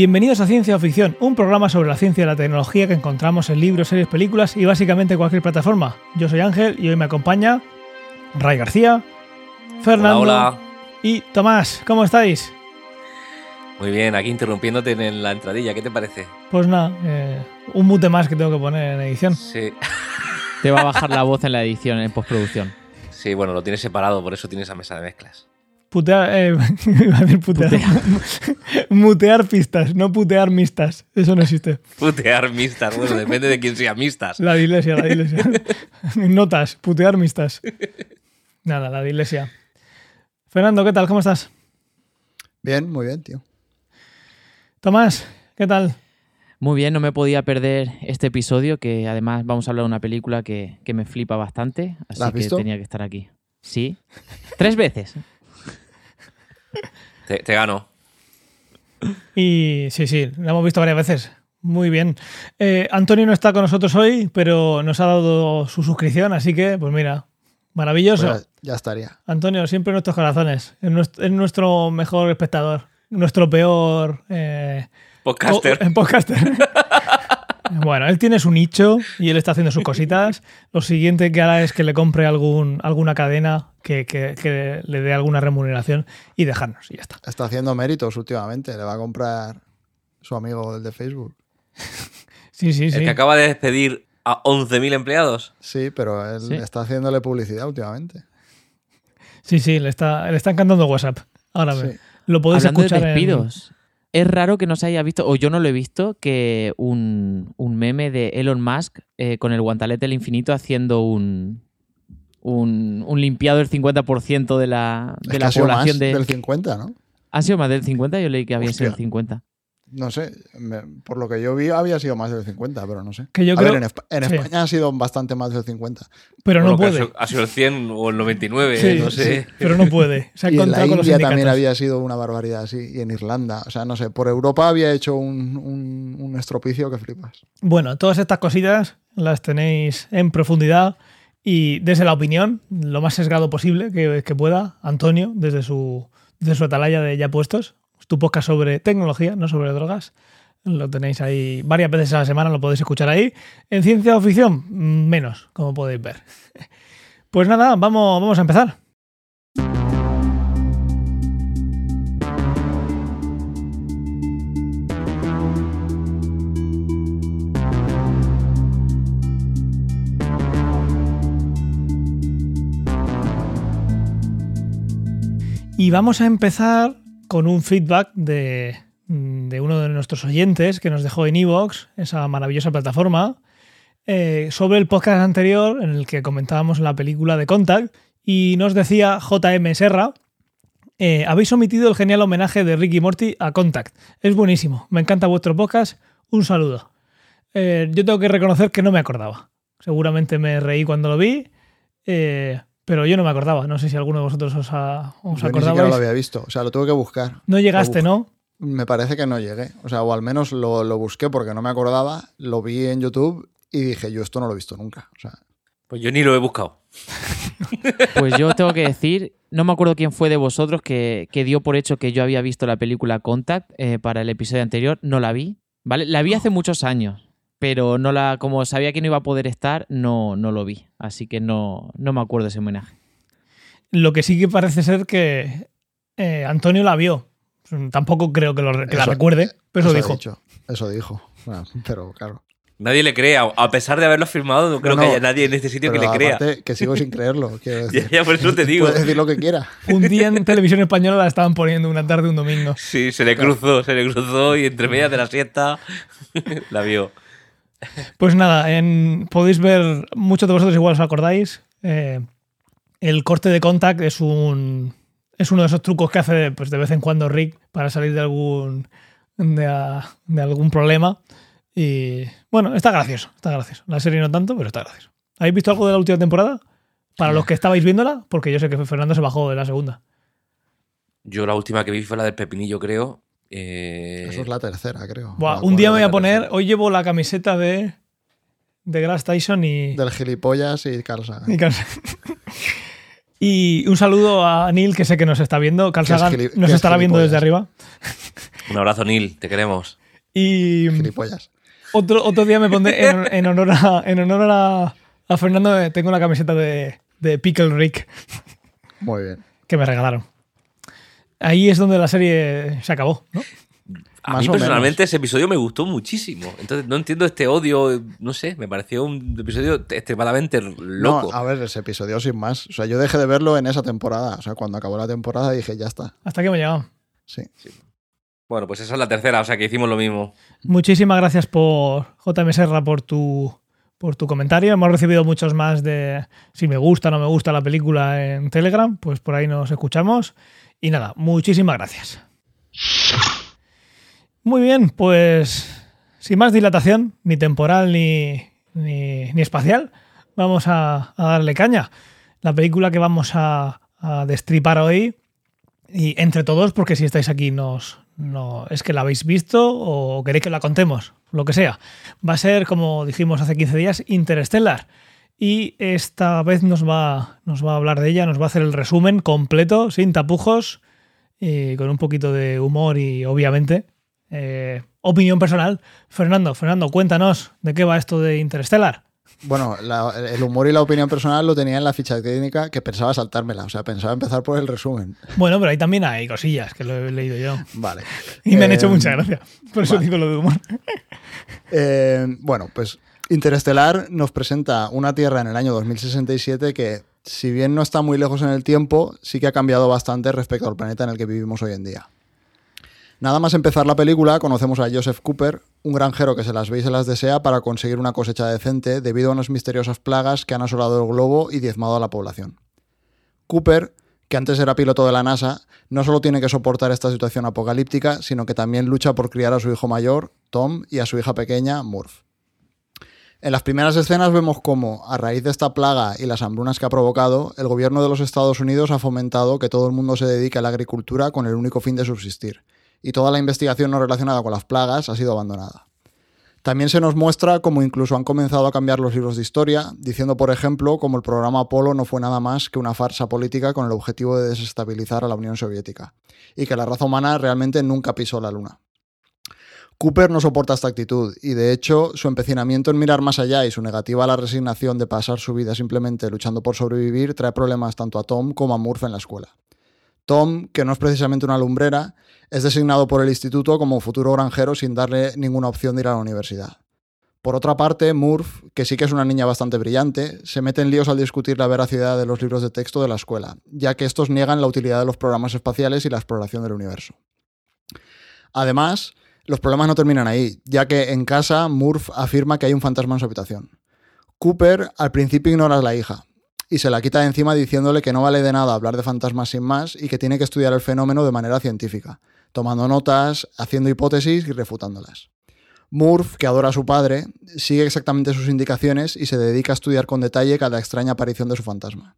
Bienvenidos a Ciencia o Ficción, un programa sobre la ciencia y la tecnología que encontramos en libros, series, películas y básicamente cualquier plataforma. Yo soy Ángel y hoy me acompaña Ray García, Fernando Hola, hola. y Tomás. ¿Cómo estáis? Muy bien, aquí interrumpiéndote en la entradilla, ¿qué te parece? Pues nada, eh, un mute más que tengo que poner en edición. Sí, Te va a bajar la voz en la edición, en postproducción. sí, bueno, lo tienes separado, por eso tienes esa mesa de mezclas. Putear, eh, iba a decir putear. Mutear pistas, no putear mistas. Eso no existe. Putear mistas, bueno, depende de quién sea mistas. La de iglesia, la de iglesia. Notas, putear mistas. Nada, la de iglesia. Fernando, ¿qué tal? ¿Cómo estás? Bien, muy bien, tío. Tomás, ¿qué tal? Muy bien, no me podía perder este episodio, que además vamos a hablar de una película que, que me flipa bastante, así ¿La has que visto? tenía que estar aquí. Sí. Tres veces. Te, te gano. Y sí, sí, la hemos visto varias veces. Muy bien. Eh, Antonio no está con nosotros hoy, pero nos ha dado su suscripción, así que, pues mira, maravilloso. Pues ya, ya estaría. Antonio, siempre en nuestros corazones. Es nuestro, es nuestro mejor espectador. Nuestro peor eh, Podcaster. po- podcaster. bueno, él tiene su nicho y él está haciendo sus cositas. Lo siguiente que hará es que le compre algún, alguna cadena que, que- que le dé alguna remuneración y dejarnos. Y ya está. Está haciendo méritos últimamente. Le va a comprar su amigo el de Facebook. Sí, sí, El sí. que acaba de despedir a 11.000 empleados. Sí, pero él Sí. está haciéndole publicidad últimamente. Sí, sí, le está, le está encantando WhatsApp. Ahora Sí. ve. Lo podéis Hablando de escuchar en- despidos. Es raro que no se haya visto, o yo no lo he visto, que un, un meme de Elon Musk eh, con el guantalete del infinito haciendo un, un, un limpiado del 50% de la, Es de que la población de... del 50, ¿no? ¿Ha sido más del 50? Yo leí que había sido el Hostia. 50. No sé. me- por lo que yo vi, había sido más del 50, pero no sé. Que yo a creo- ver, en, Espa- en sí. España ha sido bastante más del 50. Pero no ha puede. sido- Ha sido el 100 o el 99, Sí, no sé. sí, pero no puede. Se ha Y en la encontrado con los India también había sido una barbaridad así. Y en Irlanda. O sea, no sé. Por Europa había hecho un, un- un estropicio que flipas. Bueno, todas estas cositas las tenéis en profundidad y desde la opinión, lo más sesgado posible que, que pueda, Antonio, desde su, desde su atalaya de Ya Puestos, tu podcast sobre tecnología, no sobre drogas. Lo tenéis ahí varias veces a la semana, lo podéis escuchar ahí. En ciencia o ficción, menos, como podéis ver. Pues nada, vamos, vamos a empezar. Y vamos a empezar con un feedback de, uno de nuestros oyentes que nos dejó en Evox, esa maravillosa plataforma, eh, sobre el podcast anterior en el que comentábamos la película de Contact y nos decía JM Serra, eh, habéis omitido el genial homenaje de Ricky Morty a Contact. Es buenísimo, me encanta vuestro podcast, un saludo. Eh, yo tengo que reconocer que no me acordaba. Seguramente me reí cuando lo vi, eh, pero yo no me acordaba. No sé si alguno de vosotros os, ha- os Yo ni siquiera acordabais. lo había visto. O sea, lo tuve que buscar. No llegaste, ¿no? Me parece que no llegué. O sea, o al menos lo, lo busqué porque no me acordaba, lo vi en YouTube y dije, yo esto no lo he visto nunca. O sea, Pues yo ni lo he buscado. Pues yo tengo que decir, no me acuerdo quién fue de vosotros que, que dio por hecho que yo había visto la película Contact eh, para el episodio anterior. No la vi, ¿vale? La vi hace muchos años, pero no la, como sabía que no iba a poder estar, no, no lo vi. Así que no, no me acuerdo de ese homenaje. Lo que sí que parece ser que eh, Antonio la vio. Tampoco creo que, lo- que la recuerde, pero eso dijo. dicho, eso dijo. Bueno, pero claro. Nadie le cree, a pesar de haberlo firmado, no creo No, que haya nadie en este sitio que le crea. que sigo sin creerlo. Quiero Ya, decir. ya, por eso te digo. Puede decir lo que quiera. Un día en televisión española la estaban poniendo una tarde, un domingo. Sí, se le cruzó, se le cruzó y entre medias de la siesta la vio. Pues nada, podéis ver, muchos de vosotros igual os acordáis, eh, el corte de contact es un es uno de esos trucos que hace pues, de vez en cuando Rick para salir de algún de, de algún problema. Y bueno, está gracioso, está gracioso. La serie no tanto, pero está gracioso. ¿Habéis visto algo de la última temporada? Para los que estabais viéndola, porque yo sé que Fernando se bajó de la segunda. Yo la última que vi fue la del pepinillo, creo. Eh, Eso es la tercera, creo. Buah, un día me voy a la poner, hoy llevo la camiseta de de Grass Tyson y, Del gilipollas y Carl Sagan. Y, Carl Sagan. Y un saludo a Neil, que sé que nos está viendo. Carl es nos es estará viendo desde arriba. Un abrazo, Neil, te queremos. Y Gilipollas. otro, otro día me pondré en, en honor, a, en honor a, a Fernando, tengo una camiseta de, de Pickle Rick Muy bien. que me regalaron. Ahí es donde la serie se acabó, ¿no? A Más mí personalmente ese episodio me gustó muchísimo. Entonces no entiendo este odio, no sé, me pareció un episodio extremadamente loco. No, a ver, ese episodio sin más. O sea, yo dejé de verlo en esa temporada. O sea, cuando acabó la temporada dije, ya está. Hasta que me llegado. Sí. Bueno, pues esa es la tercera, o sea que hicimos lo mismo. Muchísimas gracias por JM Serra por tu, por tu comentario. Hemos recibido muchos más de si me gusta o no me gusta la película en Telegram, pues por ahí nos escuchamos. Y nada, muchísimas gracias. Muy bien, pues sin más dilatación, ni temporal ni, ni, ni espacial, vamos a, darle caña. La película que vamos a, a destripar hoy y entre todos, porque si estáis aquí nos, no, es que la habéis visto o queréis que la contemos, lo que sea. Va a ser, como dijimos hace 15 días, Interstellar. Y esta vez nos va, nos va a hablar de ella, nos va a hacer el resumen completo, sin tapujos, y con un poquito de humor y obviamente eh, opinión personal. Fernando, Fernando, cuéntanos de qué va esto de Interstellar. Bueno, la- el humor y la opinión personal lo tenía en la ficha técnica que pensaba saltármela. O sea, pensaba empezar por el resumen. Bueno, pero ahí también hay cosillas que lo he leído yo. Vale. Y me han Eh, hecho mucha gracia. Por eso vale. digo lo de humor. Eh, bueno, pues Interestelar nos presenta una Tierra en el año 2067 que, si bien no está muy lejos en el tiempo, sí que ha cambiado bastante respecto al planeta en el que vivimos hoy en día. Nada más empezar la película, conocemos a Joseph Cooper, un granjero que se las ve y se las desea para conseguir una cosecha decente debido a unas misteriosas plagas que han asolado el globo y diezmado a la población. Cooper, que antes era piloto de la NASA, no solo tiene que soportar esta situación apocalíptica, sino que también lucha por criar a su hijo mayor, Tom, y a su hija pequeña, Murph. En las primeras escenas vemos cómo, a raíz de esta plaga y las hambrunas que ha provocado, el gobierno de los Estados Unidos ha fomentado que todo el mundo se dedique a la agricultura con el único fin de subsistir, y toda la investigación no relacionada con las plagas ha sido abandonada. También se nos muestra cómo incluso han comenzado a cambiar los libros de historia, diciendo, por ejemplo, cómo el programa Apolo no fue nada más que una farsa política con el objetivo de desestabilizar a la Unión Soviética, y que la raza humana realmente nunca pisó la Luna. Cooper no soporta esta actitud y de hecho su empecinamiento en mirar más allá y su negativa a la resignación de pasar su vida simplemente luchando por sobrevivir trae problemas tanto a Tom como a Murph en la escuela. Tom, que no es precisamente una lumbrera, es designado por el instituto como futuro granjero sin darle ninguna opción de ir a la universidad. Por otra parte, Murph, que sí que es una niña bastante brillante, se mete en líos al discutir la veracidad de los libros de texto de la escuela, ya que estos niegan la utilidad de los programas espaciales y la exploración del universo. Además, los problemas no terminan ahí, ya que en casa Murph afirma que hay un fantasma en su habitación. Cooper al principio ignora a la hija y se la quita de encima diciéndole que no vale de nada hablar de fantasmas sin más y que tiene que estudiar el fenómeno de manera científica, tomando notas, haciendo hipótesis y refutándolas. Murph, que adora a su padre, sigue exactamente sus indicaciones y se dedica a estudiar con detalle cada extraña aparición de su fantasma.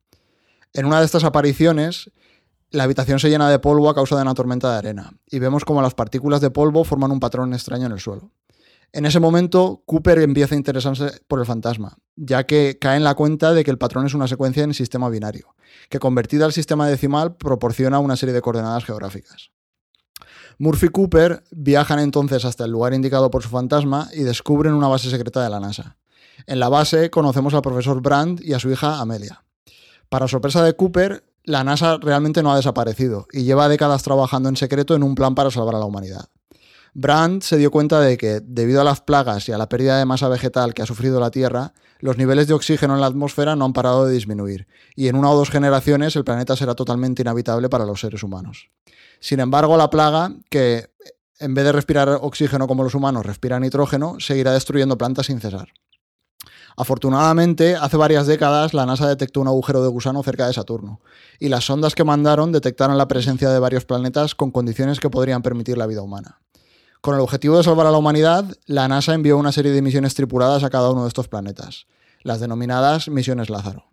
En una de estas apariciones, la habitación se llena de polvo a causa de una tormenta de arena, y vemos como las partículas de polvo forman un patrón extraño en el suelo. En ese momento, Cooper empieza a interesarse por el fantasma, ya que cae en la cuenta de que el patrón es una secuencia en sistema binario, que convertida al sistema decimal proporciona una serie de coordenadas geográficas. Murphy y Cooper viajan entonces hasta el lugar indicado por su fantasma y descubren una base secreta de la NASA. En la base conocemos al profesor Brandt y a su hija Amelia. Para sorpresa de Cooper, la NASA realmente no ha desaparecido y lleva décadas trabajando en secreto en un plan para salvar a la humanidad. Brandt se dio cuenta de que, debido a las plagas y a la pérdida de masa vegetal que ha sufrido la Tierra, los niveles de oxígeno en la atmósfera no han parado de disminuir, y en una o dos generaciones el planeta será totalmente inhabitable para los seres humanos. Sin embargo, la plaga, que en vez de respirar oxígeno como los humanos respira nitrógeno, seguirá destruyendo plantas sin cesar. Afortunadamente, hace varias décadas la NASA detectó un agujero de gusano cerca de Saturno, y las sondas que mandaron detectaron la presencia de varios planetas con condiciones que podrían permitir la vida humana. Con el objetivo de salvar a la humanidad, la NASA envió una serie de misiones tripuladas a cada uno de estos planetas, las denominadas misiones Lázaro.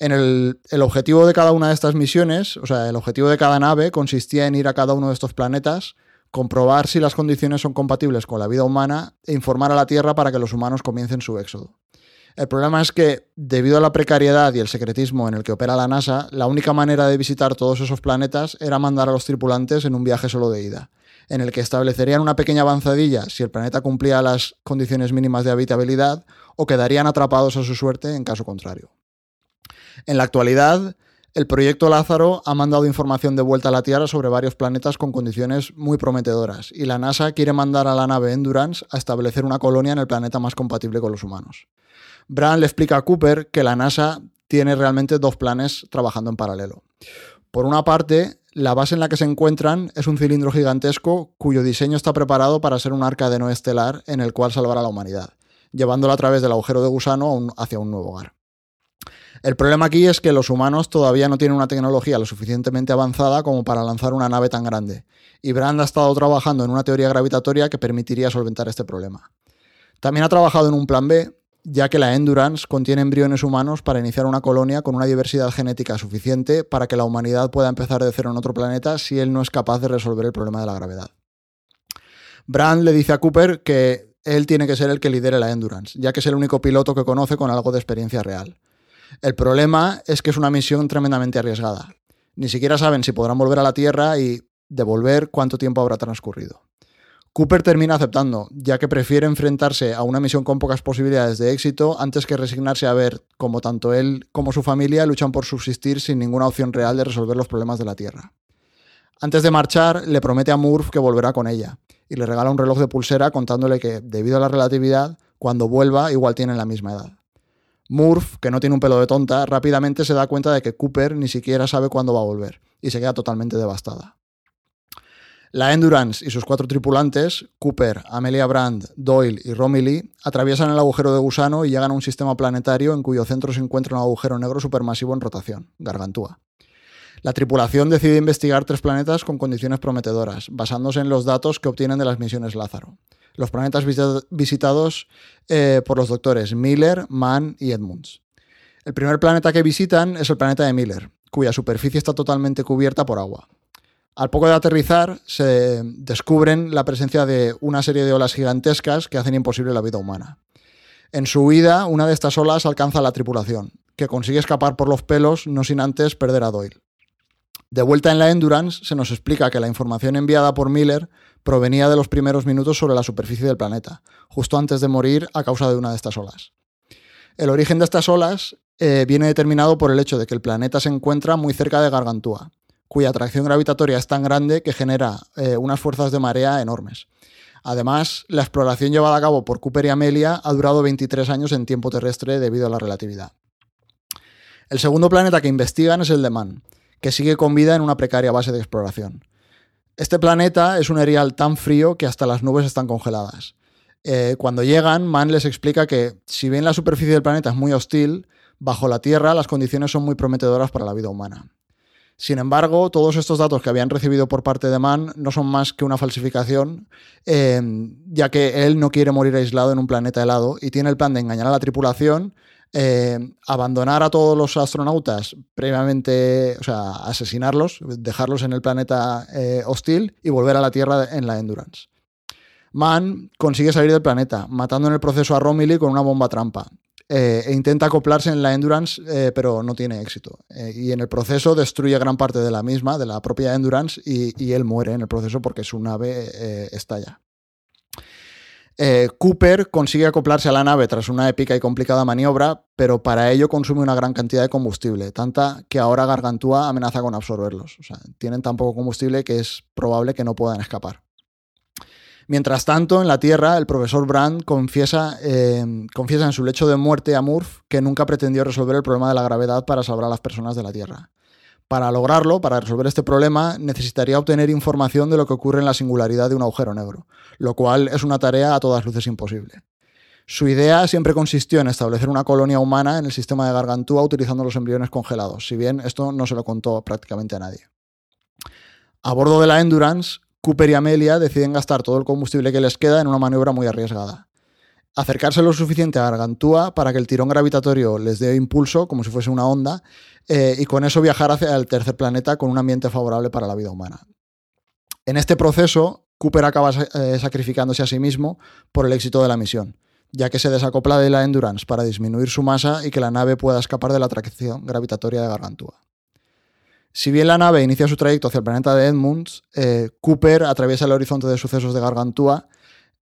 En el, el, objetivo de cada una de estas misiones, o sea, el objetivo de cada nave consistía en ir a cada uno de estos planetas, comprobar si las condiciones son compatibles con la vida humana e informar a la Tierra para que los humanos comiencen su éxodo. El problema es que, debido a la precariedad y el secretismo en el que opera la NASA, la única manera de visitar todos esos planetas era mandar a los tripulantes en un viaje solo de ida. en el que establecerían una pequeña avanzadilla si el planeta cumplía las condiciones mínimas de habitabilidad o quedarían atrapados a su suerte en caso contrario. En la actualidad, el proyecto Lázaro ha mandado información de vuelta a la Tierra sobre varios planetas con condiciones muy prometedoras y la NASA quiere mandar a la nave Endurance a establecer una colonia en el planeta más compatible con los humanos. Brand le explica a Cooper que la NASA tiene realmente dos planes trabajando en paralelo. Por una parte, la base en la que se encuentran es un cilindro gigantesco cuyo diseño está preparado para ser un arca de no estelar en el cual salvar a la humanidad, llevándola a través del agujero de gusano hacia un nuevo hogar. El problema aquí es que los humanos todavía no tienen una tecnología lo suficientemente avanzada como para lanzar una nave tan grande, y Brand ha estado trabajando en una teoría gravitatoria que permitiría solventar este problema. También ha trabajado en un plan B, ya que la Endurance contiene embriones humanos para iniciar una colonia con una diversidad genética suficiente para que la humanidad pueda empezar de cero en otro planeta si él no es capaz de resolver el problema de la gravedad. Brand le dice a Cooper que él tiene que ser el que lidere la Endurance, ya que es el único piloto que conoce con algo de experiencia real. El problema es que es una misión tremendamente arriesgada. Ni siquiera saben si podrán volver a la Tierra y devolver cuánto tiempo habrá transcurrido. Cooper termina aceptando, ya que prefiere enfrentarse a una misión con pocas posibilidades de éxito antes que resignarse a ver cómo tanto él como su familia luchan por subsistir sin ninguna opción real de resolver los problemas de la Tierra. Antes de marchar, le promete a Murph que volverá con ella, y le regala un reloj de pulsera contándole que, debido a la relatividad, cuando vuelva igual tienen la misma edad. Murph, que no tiene un pelo de tonta, rápidamente se da cuenta de que Cooper ni siquiera sabe cuándo va a volver, y se queda totalmente devastada. La Endurance y sus cuatro tripulantes, Cooper, Amelia Brand, Doyle y Romilly, atraviesan el agujero de gusano y llegan a un sistema planetario en cuyo centro se encuentra un agujero negro supermasivo en rotación, Gargantúa. La tripulación decide investigar tres planetas con condiciones prometedoras, basándose en los datos que obtienen de las misiones Lázaro. Los planetas visitados eh, por los doctores Miller, Mann y Edmunds. El primer planeta que visitan es el planeta de Miller, cuya superficie está totalmente cubierta por agua. Al poco de aterrizar, se descubren la presencia de una serie de olas gigantescas que hacen imposible la vida humana. En su huida, una de estas olas alcanza a la tripulación, que consigue escapar por los pelos no sin antes perder a Doyle. De vuelta en la Endurance, se nos explica que la información enviada por Miller provenía de los primeros minutos sobre la superficie del planeta, justo antes de morir a causa de una de estas olas. El origen de estas olas eh, viene determinado por el hecho de que el planeta se encuentra muy cerca de Gargantúa, cuya atracción gravitatoria es tan grande que genera eh, unas fuerzas de marea enormes. Además, la exploración llevada a cabo por Cooper y Amelia ha durado 23 años en tiempo terrestre debido a la relatividad. El segundo planeta que investigan es el de Mann, que sigue con vida en una precaria base de exploración. Este planeta es un erial tan frío que hasta las nubes están congeladas. Eh, cuando llegan, Mann les explica que, si bien la superficie del planeta es muy hostil, bajo la Tierra las condiciones son muy prometedoras para la vida humana. Sin embargo, todos estos datos que habían recibido por parte de Mann no son más que una falsificación, eh, ya que él no quiere morir aislado en un planeta helado y tiene el plan de engañar a la tripulación, eh, abandonar a todos los astronautas previamente, o sea, asesinarlos, dejarlos en el planeta eh, hostil y volver a la Tierra en la Endurance. Mann consigue salir del planeta, matando en el proceso a Romilly con una bomba trampa. Eh, e intenta acoplarse en la Endurance, pero no tiene éxito. Y en el proceso destruye gran parte de la misma, de la propia Endurance, y, él muere en el proceso porque su nave estalla. Cooper consigue acoplarse a la nave tras una épica y complicada maniobra, pero para ello consume una gran cantidad de combustible, tanta que ahora Gargantúa amenaza con absorberlos. O sea, tienen tan poco combustible que es probable que no puedan escapar. Mientras tanto, en la Tierra, el profesor Brand confiesa, eh, confiesa en su lecho de muerte a Murph que nunca pretendió resolver el problema de la gravedad para salvar a las personas de la Tierra. Para lograrlo, para resolver este problema, necesitaría obtener información de lo que ocurre en la singularidad de un agujero negro, lo cual es una tarea a todas luces imposible. Su idea siempre consistió en establecer una colonia humana en el sistema de Gargantúa utilizando los embriones congelados, si bien esto no se lo contó prácticamente a nadie. A bordo de la Endurance, Cooper y Amelia deciden gastar todo el combustible que les queda en una maniobra muy arriesgada. Acercarse lo suficiente a Gargantúa para que el tirón gravitatorio les dé impulso, como si fuese una onda, eh, y con eso viajar hacia el tercer planeta con un ambiente favorable para la vida humana. En este proceso, Cooper acaba eh, sacrificándose a sí mismo por el éxito de la misión, ya que se desacopla de la Endurance para disminuir su masa y que la nave pueda escapar de la atracción gravitatoria de Gargantúa. Si bien la nave inicia su trayecto hacia el planeta de Edmunds, eh, Cooper atraviesa el horizonte de sucesos de Gargantúa,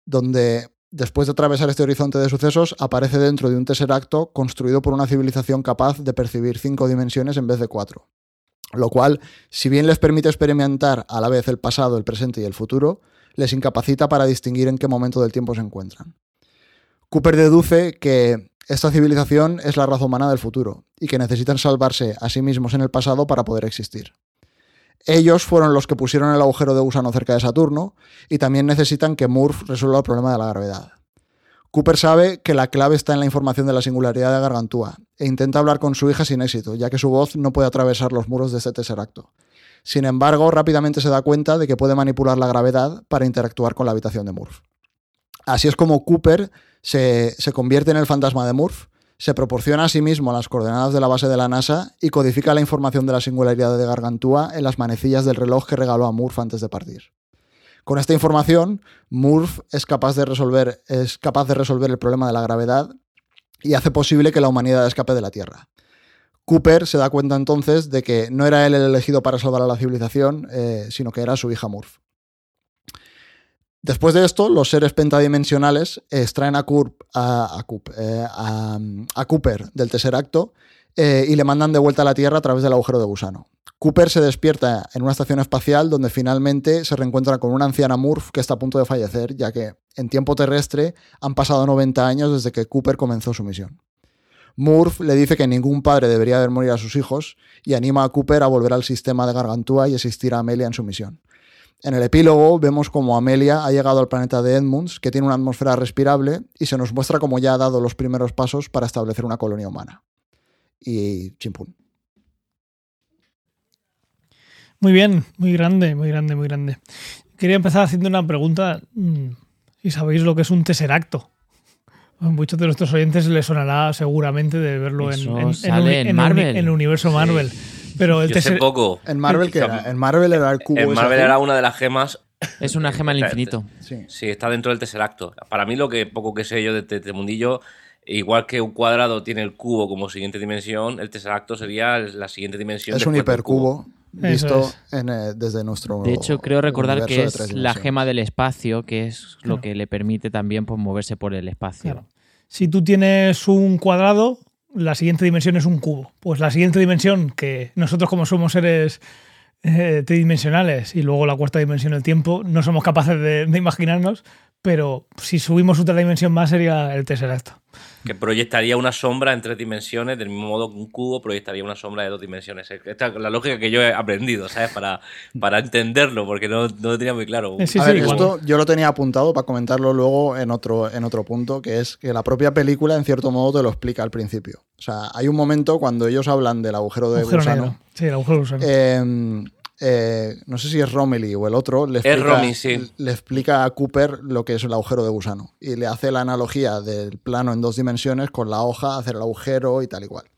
donde después de atravesar este horizonte de sucesos aparece dentro de un tesseracto construido por una civilización capaz de percibir cinco dimensiones en vez de cuatro. Lo cual, si bien les permite experimentar a la vez el pasado, el presente y el futuro, les incapacita para distinguir en qué momento del tiempo se encuentran. Cooper deduce que esta civilización es la raza humana del futuro y que necesitan salvarse a sí mismos en el pasado para poder existir. Ellos fueron los que pusieron el agujero de gusano cerca de Saturno y también necesitan que Murph resuelva el problema de la gravedad. Cooper sabe que la clave está en la información de la singularidad de Gargantúa e intenta hablar con su hija sin éxito, ya que su voz no puede atravesar los muros de este tesseracto. Sin embargo, rápidamente se da cuenta de que puede manipular la gravedad para interactuar con la habitación de Murph. Así es como Cooper se, se convierte en el fantasma de Murph, se proporciona a sí mismo las coordenadas de la base de la NASA y codifica la información de la singularidad de Gargantúa en las manecillas del reloj que regaló a Murph antes de partir. Con esta información, Murph es capaz de resolver, es capaz de resolver el problema de la gravedad y hace posible que la humanidad escape de la Tierra. Cooper se da cuenta entonces de que no era él el elegido para salvar a la civilización, eh, sino que era su hija Murph. Después de esto, los seres pentadimensionales extraen a Coop- eh, a- a Cooper del tercer acto eh, y le mandan de vuelta a la Tierra a través del agujero de gusano. Cooper se despierta en una estación espacial donde finalmente se reencuentra con una anciana Murph que está a punto de fallecer, ya que en tiempo terrestre han pasado 90 años desde que Cooper comenzó su misión. Murph le dice que ningún padre debería ver morir a sus hijos y anima a Cooper a volver al sistema de Gargantúa y asistir a Amelia en su misión. En el epílogo vemos como Amelia ha llegado al planeta de Edmunds, que tiene una atmósfera respirable, y se nos muestra cómo ya ha dado los primeros pasos para establecer una colonia humana. Y chimpún. Muy bien, muy grande, muy grande, muy grande. Quería empezar haciendo una pregunta. mm, Si sabéis lo que es un tesseracto. A muchos de nuestros oyentes les sonará seguramente de verlo en, Eso en- en sale uni- en uni- Marvel. en el universo Marvel. Pero el tesser- poco. En Marvel, ¿qué era? En Marvel era el cubo. En Marvel era una de las gemas. Es una gema del infinito. Sí. Sí, está dentro del Tesseracto. Para mí, lo que poco que sé yo de este mundillo, igual que un cuadrado tiene el cubo como siguiente dimensión, el Tesseracto sería la siguiente dimensión. Es un hipercubo visto es. en, eh, desde nuestro. De hecho, creo recordar que es la gema del espacio, que es lo Claro. que le permite también pues, moverse por el espacio. Claro. Si tú tienes un cuadrado, la siguiente dimensión es un cubo. Pues la siguiente dimensión, que nosotros como somos seres eh, tridimensionales y luego la cuarta dimensión, el tiempo, no somos capaces de, de imaginarnos, pero si subimos otra dimensión más sería el tesseracto. Que proyectaría una sombra en tres dimensiones, del mismo modo que un cubo proyectaría una sombra de dos dimensiones. Esta es la lógica que yo he aprendido, ¿sabes? Para, para entenderlo, porque no, no lo tenía muy claro. Sí, a ver, esto yo lo tenía apuntado para comentarlo luego en otro, en otro punto, que es que la propia película, en cierto modo, te lo explica al principio. O sea, hay un momento cuando ellos hablan del agujero de agujero gusano. negro. Sí, el agujero de gusano. eh, eh, no sé si es Romilly o el otro, le explica, Romy, sí. le explica a Cooper lo que es el agujero de gusano y le hace la analogía del plano en dos dimensiones con la hoja, hacer el agujero y tal y cual.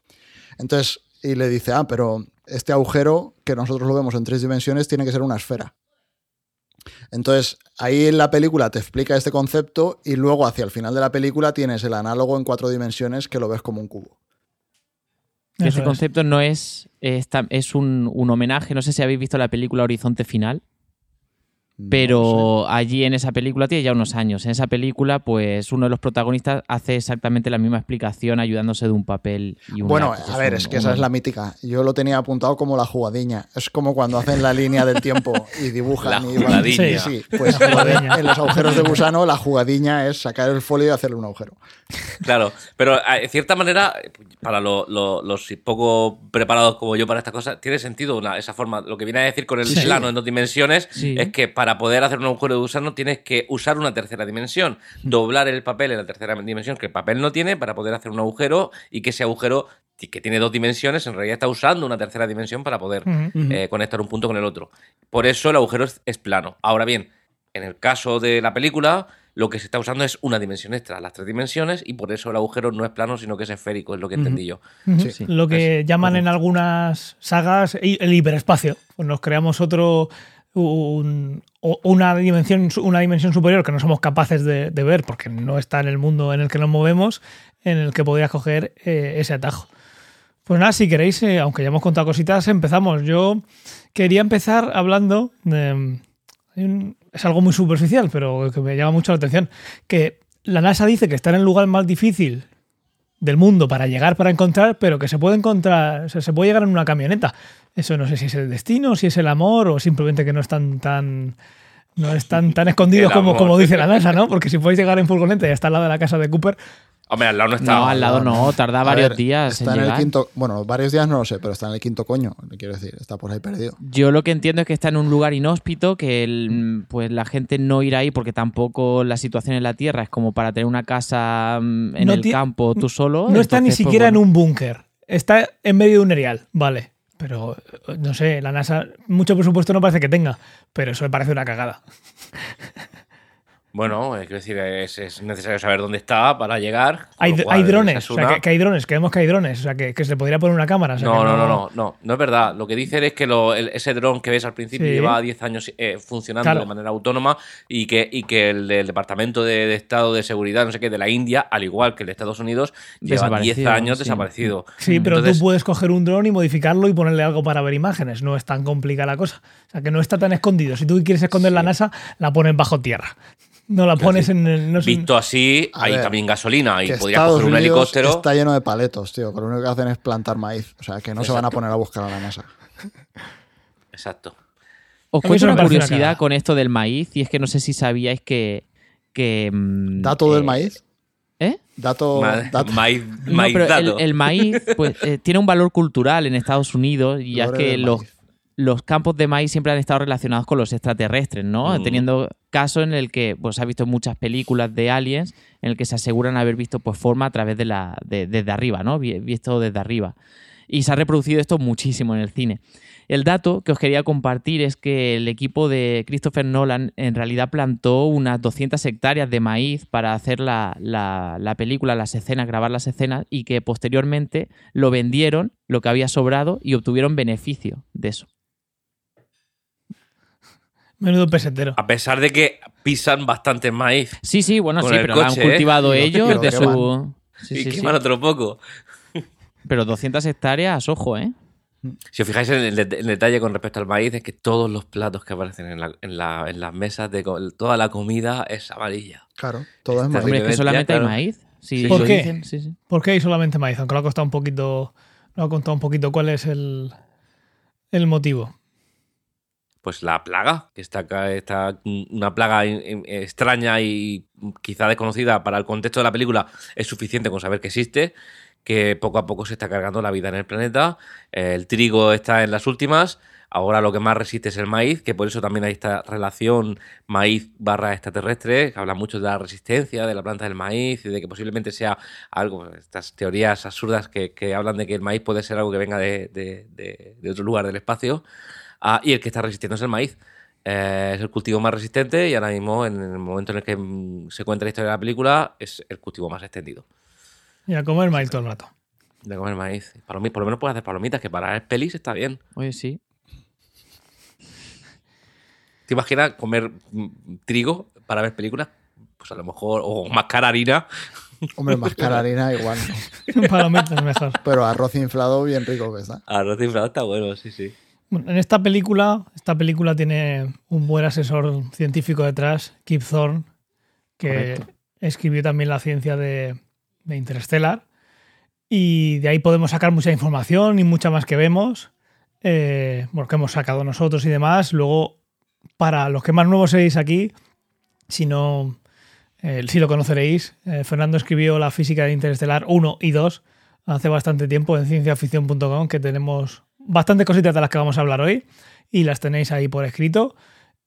Entonces, y le dice, ah, pero este agujero que nosotros lo vemos en tres dimensiones tiene que ser una esfera. Entonces, ahí en la película te explica este concepto y luego hacia el final de la película tienes el análogo en cuatro dimensiones que lo ves como un cubo. Ese es. concepto no es, es, tam- es un, un homenaje, no sé si habéis visto la película Horizonte Final, No pero allí en esa película tiene ya unos años. En esa película, pues uno de los protagonistas hace exactamente la misma explicación ayudándose de un papel y un Bueno, a ver, un- es que esa es la mítica. Yo lo tenía apuntado como la jugadiña. Es como cuando hacen la línea del tiempo y dibujan. La y van- jugadiña. Sí, sí. Pues La jugadiña. en los agujeros de gusano, la jugadiña es sacar el folio y hacerle un agujero. Claro, pero eh, de cierta manera, para lo- lo- los poco preparados como yo para estas cosas, tiene sentido una- esa forma. Lo que viene a decir con el Sí. plano en dos dimensiones Sí. es que para poder hacer un agujero de gusano tienes que usar una tercera dimensión, doblar el papel en la tercera dimensión que el papel no tiene para poder hacer un agujero y que ese agujero que tiene dos dimensiones en realidad está usando una tercera dimensión para poder eh, conectar un punto con el otro. Por eso el agujero es, es plano. Ahora bien, en el caso de la película, lo que se está usando es una dimensión extra, las tres dimensiones, y por eso el agujero no es plano, sino que es esférico, es lo que entendí yo. Sí. Lo que llaman en algunas sagas el hiperespacio. Pues nos creamos otro un- una dimensión una dimensión superior que no somos capaces de, ver porque no está en el mundo en el que nos movemos, en el que podrías coger eh, ese atajo. Pues nada, si queréis, eh, aunque ya hemos contado cositas, empezamos. Yo quería empezar hablando de... es algo muy superficial, pero que me llama mucho la atención. Que la NASA dice que está en el lugar más difícil del mundo para llegar, para encontrar, pero que se puede encontrar, o se puede llegar en una camioneta. Eso no sé si es el destino, si es el amor o simplemente que no están tan... No están tan escondidos El como, como dice la NASA, ¿no? Porque si podéis llegar en furgoneta y está al lado de la casa de Cooper, Hombre, al lado no está. No, al lado no, tarda varios ver, días en Está en el llegar. quinto. Bueno, varios días no lo sé, pero está en el quinto coño. Quiero decir, está por ahí perdido. Yo lo que entiendo es que está en un lugar inhóspito, que el- pues la gente no irá ahí porque tampoco la situación en la Tierra es como para tener una casa mm, en No el campo tú solo. No está ni pues, siquiera bueno. en un búnker. Está en medio de un erial, vale. Pero, eh, no sé, la NASA mucho presupuesto no parece que tenga, pero eso me parece una cagada. Bueno, quiero decir, es, es necesario saber dónde está para llegar. Hay, drones, es o sea, que, que hay drones, creemos que hay drones, o sea, que, que se podría poner una cámara. o sea, No, no, no, no, no, no, no es verdad. Lo que dicen es que lo- el- ese dron que ves al principio Sí. lleva 10 años eh, funcionando Claro. de manera autónoma y que, y que el del Departamento de, de Estado de Seguridad, no sé qué, de la India, al igual que el de Estados Unidos, lleva 10 Desaparecido, años sí. desaparecido. Sí, pero Entonces, tú puedes coger un dron y modificarlo y ponerle algo para ver imágenes. No es tan complicada la cosa. O sea, que no está tan escondido. Si tú quieres esconder la NASA, la pones bajo tierra. No la pones en el. No Visto así, hay ver, también gasolina y podrías Estados coger un Unidos helicóptero. está lleno de paletos, tío. Que lo único que hacen es plantar maíz. O sea, que no se van a poner a buscar a la NASA. Exacto. Os cuento una curiosidad con esto del maíz, y es que no sé si sabíais que. que mm, ¿Dato del maíz? ¿Eh? Dato. Ma- dato- maíz, No, maíz pero el, dato. el maíz pues, eh, tiene un valor cultural en Estados Unidos y ya es que los, maíz. Los campos de maíz siempre han estado relacionados con los extraterrestres, ¿no? Mm. Teniendo caso en el que pues, se ha visto muchas películas de aliens en el que se aseguran haber visto pues, forma a través de la de- desde arriba, ¿no? Vi- Visto desde arriba. Y se ha reproducido esto muchísimo en el cine. El dato que os quería compartir es que el equipo de Christopher Nolan en realidad plantó unas 200 hectáreas de maíz para hacer la, la- la película, las escenas, grabar las escenas y que posteriormente lo vendieron, lo que había sobrado, y obtuvieron beneficio de eso. Menudo pesetero. A pesar de que pisan bastante maíz Sí, sí, bueno, sí, pero lo han coche, ¿eh? cultivado ellos de queman. su... Sí, y sí, sí. queman otro poco. Pero 200 hectáreas, ojo, ¿eh? Si os fijáis en el, det- el detalle con respecto al maíz, es que todos los platos que aparecen en, la- en la- en las mesas de toda la comida es amarilla. Claro, todo es Está maíz. Hombre, es que solamente hay claro. maíz. Sí, Sí, ¿Por qué? dicen, sí, sí. ¿Por qué hay solamente maíz? Aunque lo ha costado un poquito. Lo ha contado un poquito cuál es el, el motivo. Pues la plaga, que está está una plaga extraña y quizá desconocida para el contexto de la película, es suficiente con saber que existe, que poco a poco se está cargando la vida en el planeta. El trigo está en las últimas. Ahora lo que más resiste es el maíz, que por eso también hay esta relación maíz barra extraterrestre, que habla mucho de la resistencia de la planta del maíz y de que posiblemente sea algo, estas teorías absurdas que, que hablan de que el maíz puede ser algo que venga de- de- de otro lugar del espacio. Ah, y el que está resistiendo es el maíz. Eh, es el cultivo más resistente y ahora mismo, en el momento en el que mm, se cuenta la historia de la película, es el cultivo más extendido Y a comer maíz todo el rato. de comer maíz. Palomi- por lo menos puedes hacer palomitas, que para ver pelis está bien. Oye, sí. ¿Te imaginas comer mm, trigo para ver películas? Pues a lo mejor, o mascar harina. Hombre, más cara harina igual. Palomitas mejor. Pero arroz inflado bien rico que está. Arroz inflado está bueno, sí, sí. Bueno, en esta película, esta película tiene un buen asesor científico detrás, Kip Thorne, que Correcto. escribió también la ciencia de, de Interstellar. Y de ahí podemos sacar mucha información y mucha más que vemos, eh, bueno, que hemos sacado nosotros y demás. Luego, para los que más nuevos seáis aquí, si no, eh, si lo conoceréis, eh, Fernando escribió la física de Interestelar 1 y 2 hace bastante tiempo en cienciaficción.com, que tenemos bastantes cositas de las que vamos a hablar hoy y las tenéis ahí por escrito.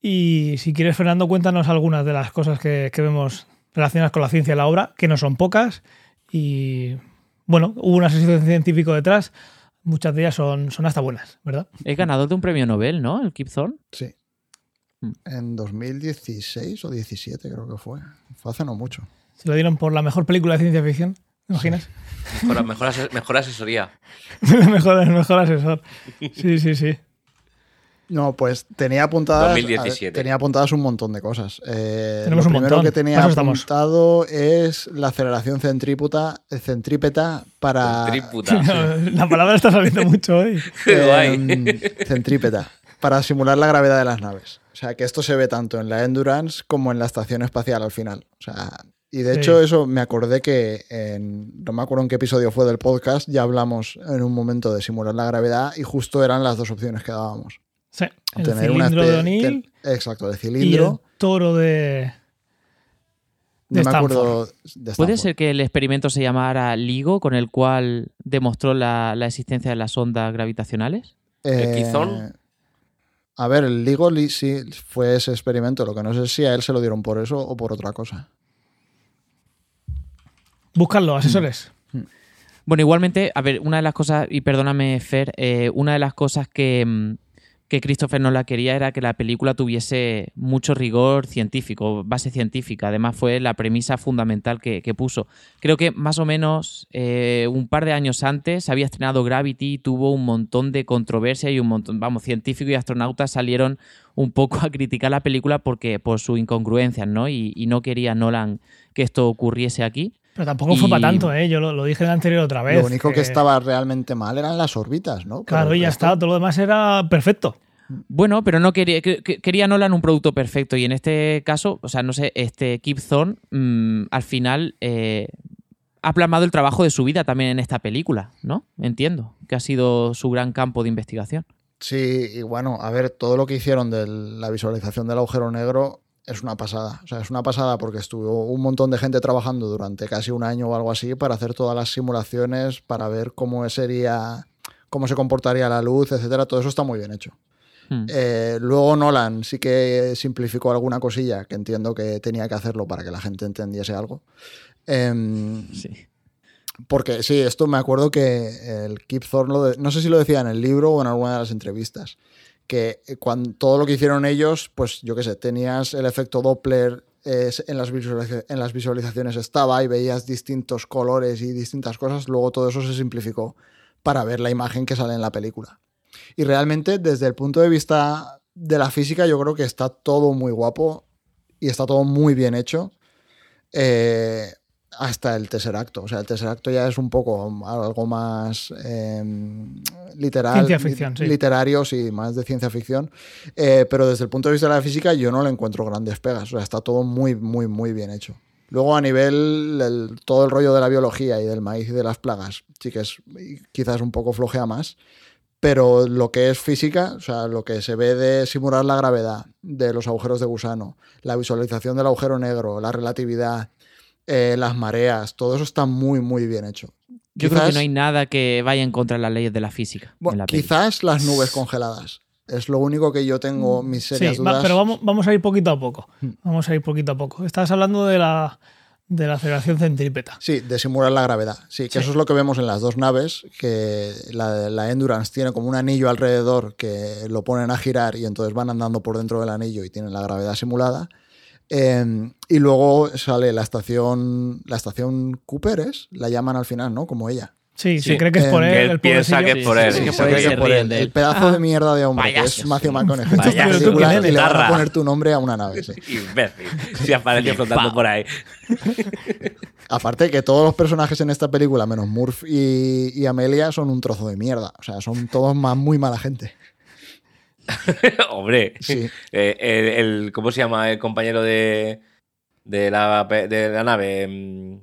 Y si quieres, Fernando, cuéntanos algunas de las cosas que, que vemos relacionadas con la ciencia de la obra, que no son pocas. Y bueno, hubo un asesor científico detrás. Muchas de ellas son, son hasta buenas, ¿verdad? Es ganador de un premio Nobel, ¿no? El Kip Thorne. Sí. Mm. En 2016 o 17 creo que fue. Fue hace no mucho. Se lo dieron por la mejor película de ciencia ficción. ¿Te imaginas? Mejor, mejor ase- mejor asesoría. mejor, mejor asesor. Sí, sí, sí. No, pues tenía apuntadas. 2017. a ver, tenía apuntadas un montón de cosas. Eh, Tenemos lo un primero montón. que tenía apuntado es la aceleración centrípeta, centrípeta para. Tríputa. La palabra está saliendo mucho hoy. Em, centrípeta. Para simular la gravedad de las naves. O sea, que esto se ve tanto en la Endurance como en la estación espacial al final. O sea, y de Sí. hecho, eso me acordé que en, no me acuerdo en qué episodio fue del podcast, ya hablamos en un momento de simular la gravedad y justo eran las dos opciones que dábamos. Sí, el Tener una cilindro de O'Neill exacto, el y el cilindro. toro de. no me acuerdo de ¿Puede ser que el experimento se llamara LIGO, con el cual demostró la, la existencia de las ondas gravitacionales? Eh, Kizón? A ver, el LIGO li- sí fue ese experimento. Lo que no sé si a él se lo dieron por eso o por otra cosa. Buscarlo, asesores. Bueno, igualmente, a ver, una de las cosas, y perdóname, Fer, eh, una de las cosas que, mm, que Christopher Nolan quería era que la película tuviese mucho rigor científico, base científica. Además, fue la premisa fundamental que, puso. Creo que más o menos eh, un par de años antes había estrenado Gravity, tuvo un montón de controversia y un montón, vamos, científicos y astronautas salieron un poco a criticar la película porque por sus incongruencias, ¿no? Y, y no quería Nolan que esto ocurriese aquí. Pero tampoco fue para tanto, ¿eh? Yo lo, lo dije en el anterior otra vez. Lo único que estaba realmente mal eran las órbitas, ¿no? Pero Claro, y ya resto- está. Todo lo demás era perfecto. Bueno, pero no quería, que- que- quería Nolan un producto perfecto y en este caso, o sea, no sé, este Kip Thorne mm, al final eh, ha plasmado el trabajo de su vida también en esta película, ¿no? Entiendo que ha sido su gran campo de investigación. Sí, y bueno, a ver, todo lo que hicieron de la visualización del agujero negro es una pasada. O sea, es una pasada porque estuvo un montón de gente trabajando durante casi un año o algo así para hacer todas las simulaciones, para ver cómo sería, cómo se comportaría la luz, etcétera. Todo eso está muy bien hecho. Hmm. Eh, luego Nolan sí que simplificó alguna cosilla que entiendo que tenía que hacerlo para que la gente entendiese algo. Em, Sí. porque sí, esto me acuerdo que el Kip Thorne, lo de- no sé si lo decía en el libro o en alguna de las entrevistas, que cuando, todo lo que hicieron ellos, pues yo qué sé, tenías el efecto Doppler eh, en, las en las visualizaciones estaba y veías distintos colores y distintas cosas, luego todo eso se simplificó para ver la imagen que sale en la película. Y realmente desde el punto de vista de la física yo creo que está todo muy guapo y está todo muy bien hecho. Eh, hasta el tercer acto. O sea, el tercer acto ya es un poco algo más eh, literal. Ciencia ficción, li- sí. Literario, sí, más de ciencia ficción. Eh, pero desde el punto de vista de la física yo no le encuentro grandes pegas. O sea, está todo muy, muy, muy bien hecho. Luego a nivel, el- todo el rollo de la biología y del maíz y de las plagas, sí que es quizás un poco flojea más. Pero lo que es física, o sea, lo que se ve de simular la gravedad, de los agujeros de gusano, la visualización del agujero negro, la relatividad, eh, las mareas, todo eso está muy, muy bien hecho. Yo creo que no hay nada que vaya en contra de las leyes de la física. en la quizás las nubes congeladas. Es lo único que yo tengo mis serias Sí, va- dudas. pero vamos, vamos a ir poquito a poco. Hmm. Vamos a ir poquito a poco. Estás hablando de la, de la aceleración centrípeta. Sí, de simular la gravedad. Sí, que Sí. eso es lo que vemos en las dos naves, que la, la Endurance tiene como un anillo alrededor que lo ponen a girar y entonces van andando por dentro del anillo y tienen la gravedad simulada. Eh, y luego sale la estación, la estación Cooper, ¿es? La llaman al final, ¿no? Como ella. Sí, Sí. se cree que es por él. él el piensa que es por él. sí, sí, Sí, cree que es por ríen él. El pedazo de mierda de hombre que es. Matthew McConaughey. Tú quién le van a poner tu nombre a una nave. sí. Imbécil. Se apareció flotando por ahí. Aparte que todos los personajes en esta película, menos Murph y, y Amelia, son un trozo de mierda. O sea, son todos más muy mala gente. Hombre. Sí. Eh, el, el- ¿Cómo se llama el compañero de, de, la, de la nave? Mm,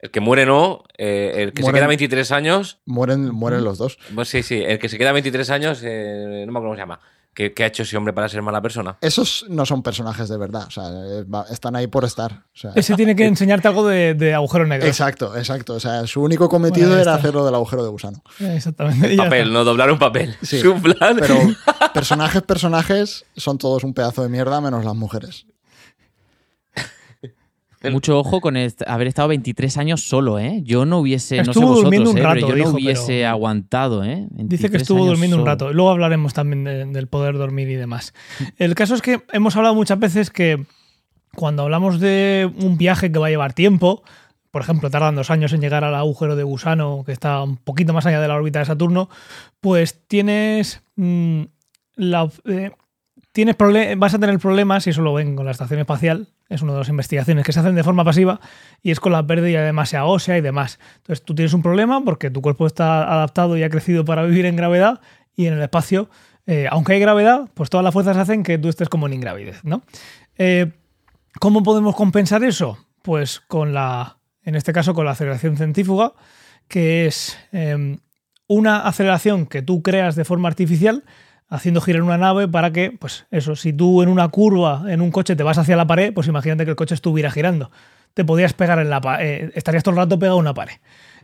El que muere, ¿no? Eh, el que Mueren. se queda 23 años. Mueren, mueren los dos. Pues sí, sí. El que se queda 23 años, eh, no me acuerdo cómo se llama. ¿Qué, qué ha hecho ese hombre para ser mala persona? Esos no son personajes de verdad. O sea, eh, están ahí por estar. O sea, Ese tiene que enseñarte algo de, de agujero negro. Exacto, exacto. O sea, su único cometido Bueno, era está. hacerlo del agujero de gusano. Exactamente. y ya Papel, no doblar un papel. Sí, Es un plan. Pero personajes, personajes, son todos un pedazo de mierda menos las mujeres. Mucho ojo con el- haber estado 23 años solo, ¿eh? Yo no hubiese, no sé vosotros, durmiendo un ¿eh? pero rato, yo dijo, no hubiese pero- aguantado, ¿eh? Dice que 23 estuvo años durmiendo un rato. Luego hablaremos también de- del poder dormir y demás. El caso es que hemos hablado muchas veces que cuando hablamos de un viaje que va a llevar tiempo, por ejemplo, tardan dos años en llegar al agujero de gusano, que está un poquito más allá de la órbita de Saturno, pues tienes mm, la, eh, tienes vas a tener problemas, y eso lo ven con la estación espacial, es una de las investigaciones que se hacen de forma pasiva, y es con la pérdida de masa ósea y demás. Entonces tú tienes un problema porque tu cuerpo está adaptado y ha crecido para vivir en gravedad, y en el espacio, eh, aunque hay gravedad, pues todas las fuerzas hacen que tú estés como en ingravidez, ¿no? Eh, ¿Cómo podemos compensar eso? Pues con la, en este caso, con la aceleración centrífuga, que es eh, una aceleración que tú creas de forma artificial, haciendo girar una nave para que, pues eso, si tú en una curva, en un coche te vas hacia la pared, pues imagínate que el coche estuviera girando. Te podías pegar en la pared, estarías todo el rato pegado a una pared.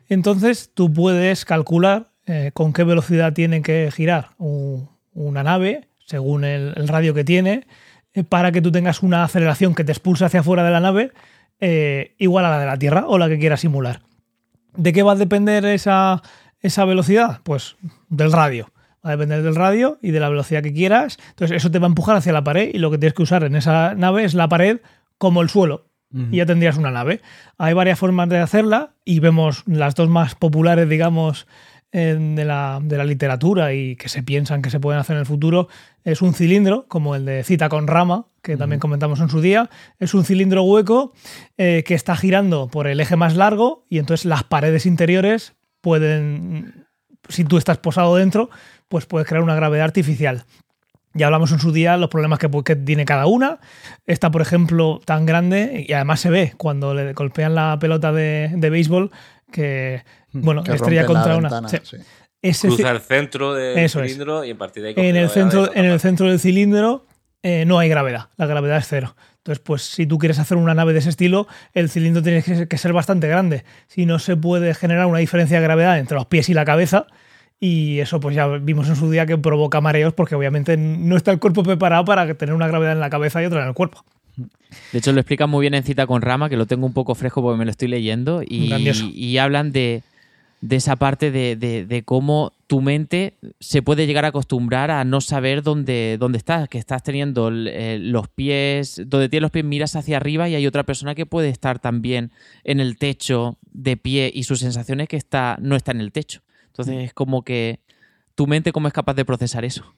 Entonces tú puedes calcular eh, con qué velocidad tiene que girar un- una nave, según el, radio que tiene, eh, para que tú tengas una aceleración que te expulse hacia afuera de la nave eh, igual a la de la Tierra o la que quieras simular. ¿De qué va a depender esa, esa velocidad? Pues del radio. Va a depender del radio y de la velocidad que quieras. Entonces eso te va a empujar hacia la pared y lo que tienes que usar en esa nave es la pared como el suelo. Y ya tendrías una nave. Hay varias formas de hacerla y vemos las dos más populares, digamos, de, la, de la literatura y que se piensan que se pueden hacer en el futuro. Es un cilindro, como el de Cita con Rama, que también comentamos en su día. Es un cilindro hueco eh, que está girando por el eje más largo y entonces las paredes interiores pueden, si tú estás posado dentro, pues puedes crear una gravedad artificial. Ya hablamos en su día los problemas que, que tiene cada una. Esta, por ejemplo, tan grande, y además se ve cuando le golpean la pelota de, de béisbol, que, bueno, Que estrella contra una. ventana, Sí. sí. Ese Cruza el centro del Eso es. cilindro y a partir de ahí... en el centro, en el centro del cilindro eh, no hay gravedad, la gravedad es cero. Entonces, pues si tú quieres hacer una nave de ese estilo, el cilindro tiene que ser, que ser bastante grande. Si no se puede generar una diferencia de gravedad entre los pies y la cabeza, y eso pues ya vimos en su día que provoca mareos porque obviamente no está el cuerpo preparado para tener una gravedad en la cabeza y otra en el cuerpo. De hecho, lo explican muy bien en Cita con Rama, que lo tengo un poco fresco porque me lo estoy leyendo. Y, y hablan de, de esa parte de, de- de cómo tu mente se puede llegar a acostumbrar a no saber dónde, dónde estás, que estás teniendo los pies, donde tienes los pies miras hacia arriba y hay otra persona que puede estar también en el techo de pie y su sensación es que está, no está en el techo. Entonces es como que tu mente cómo es capaz de procesar eso.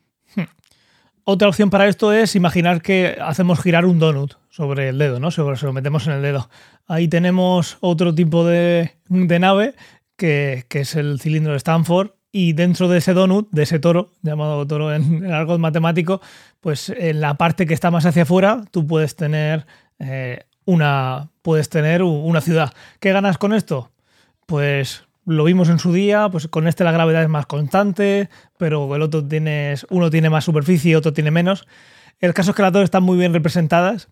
Otra opción para esto es imaginar que hacemos girar un donut sobre el dedo, ¿no? Se, se lo metemos en el dedo. Ahí tenemos otro tipo de, nave que, es el cilindro de Stanford y dentro de ese donut, de ese toro, llamado toro en, argot matemático, pues en la parte que está más hacia afuera tú puedes tener eh, una puedes tener una ciudad. ¿Qué ganas con esto? Pues lo vimos en su día, pues con este la gravedad es más constante, pero el otro tienes, uno tiene más superficie y otro tiene menos. El caso es que las dos están muy bien representadas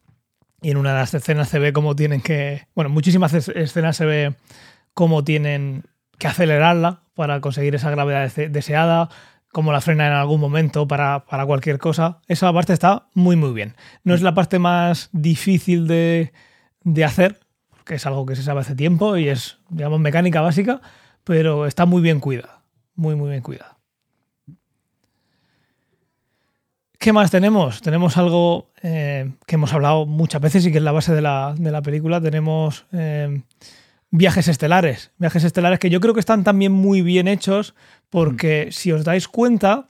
y en una de las escenas se ve cómo tienen que, bueno, muchísimas es- escenas se ve cómo tienen que acelerarla para conseguir esa gravedad dese- deseada, cómo la frenan en algún momento para, para cualquier cosa. Esa parte está muy, muy bien. No es la parte más difícil de, de hacer, que es algo que se sabe hace tiempo y es, digamos, mecánica básica, pero está muy bien cuidada. Muy, muy bien cuidada. ¿Qué más tenemos? Tenemos algo eh, que hemos hablado muchas veces y que es la base de la, de la película. Tenemos eh, viajes estelares. Viajes estelares que yo creo que están también muy bien hechos porque si os dais cuenta,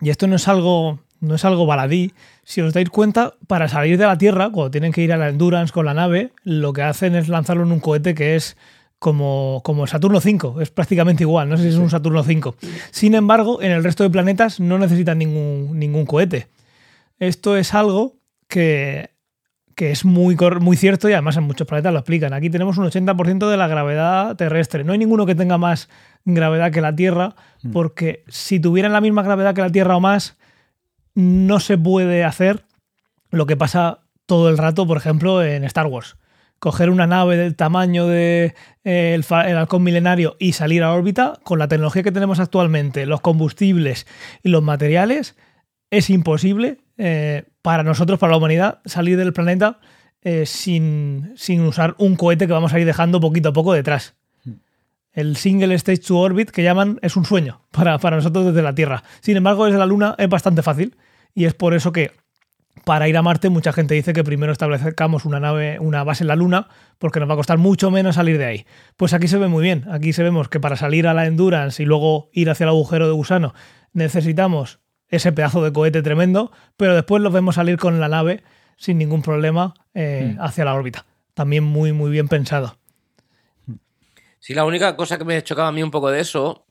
y esto no es algo, no es algo baladí, si os dais cuenta, para salir de la Tierra, cuando tienen que ir a la Endurance con la nave, lo que hacen es lanzarlo en un cohete que es como, como Saturno 5, es prácticamente igual, no sé si es un Saturno 5. Sin embargo, en el resto de planetas no necesitan ningún, ningún cohete. Esto es algo que, que es muy, muy cierto y además en muchos planetas lo explican. Aquí tenemos un 80% de la gravedad terrestre. No hay ninguno que tenga más gravedad que la Tierra, porque si tuvieran la misma gravedad que la Tierra o más, no se puede hacer lo que pasa todo el rato, por ejemplo, en Star Wars. Coger una nave del tamaño de eh, el, fa- el halcón milenario y salir a órbita, con la tecnología que tenemos actualmente, los combustibles y los materiales, es imposible eh, para nosotros, para la humanidad, salir del planeta eh, sin, sin usar un cohete que vamos a ir dejando poquito a poco detrás. El single stage to orbit que llaman es un sueño para, para nosotros desde la Tierra. Sin embargo, desde la Luna es bastante fácil y es por eso que para ir a Marte mucha gente dice que primero establezcamos una nave, una base en la Luna, porque nos va a costar mucho menos salir de ahí. Pues aquí se ve muy bien. Aquí se vemos que para salir a la Endurance y luego ir hacia el agujero de gusano necesitamos ese pedazo de cohete tremendo, pero después los vemos salir con la nave sin ningún problema eh, Mm. hacia la órbita. También muy, muy bien pensado. Sí, la única cosa que me chocaba a mí un poco de eso,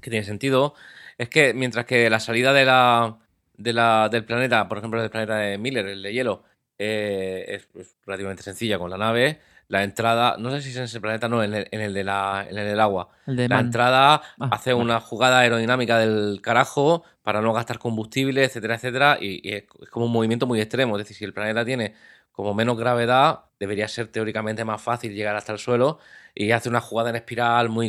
que tiene sentido, es que mientras que la salida de la, de la, del planeta, por ejemplo, del planeta de Miller, el de hielo, eh, es, es relativamente sencilla con la nave, la entrada, no sé si es en ese planeta, no, en el, en el de la, en el del agua. El de La Man. entrada Ah, hace vale. una jugada aerodinámica del carajo para no gastar combustible, etcétera, etcétera, y, y es, es como un movimiento muy extremo. Es decir, si el planeta tiene como menos gravedad, debería ser teóricamente más fácil llegar hasta el suelo y hace una jugada en espiral muy...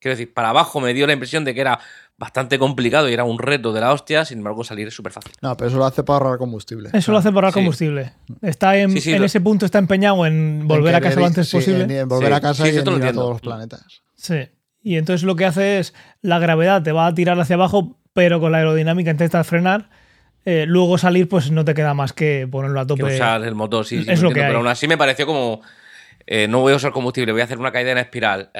Quiero decir, para abajo me dio la impresión de que era bastante complicado y era un reto de la hostia, sin embargo salir es súper fácil. No, pero eso lo hace para ahorrar combustible. Eso lo hace por ahorrar Sí. combustible. Está en, Sí, sí, en lo- ese punto está empeñado en volver a casa lo antes Sí, posible. En, en volver Sí, a casa sí, y en te lo ir a entiendo. todos los planetas. Sí. Y entonces lo que hace es la gravedad te va a tirar hacia abajo, pero con la aerodinámica intentas frenar. Eh, luego salir, pues no te queda más que ponerlo a Que tope. usar el motor, sí, sí, Es lo que hay. pero aún así me pareció como... eh, no voy a usar combustible, voy a hacer una caída en espiral.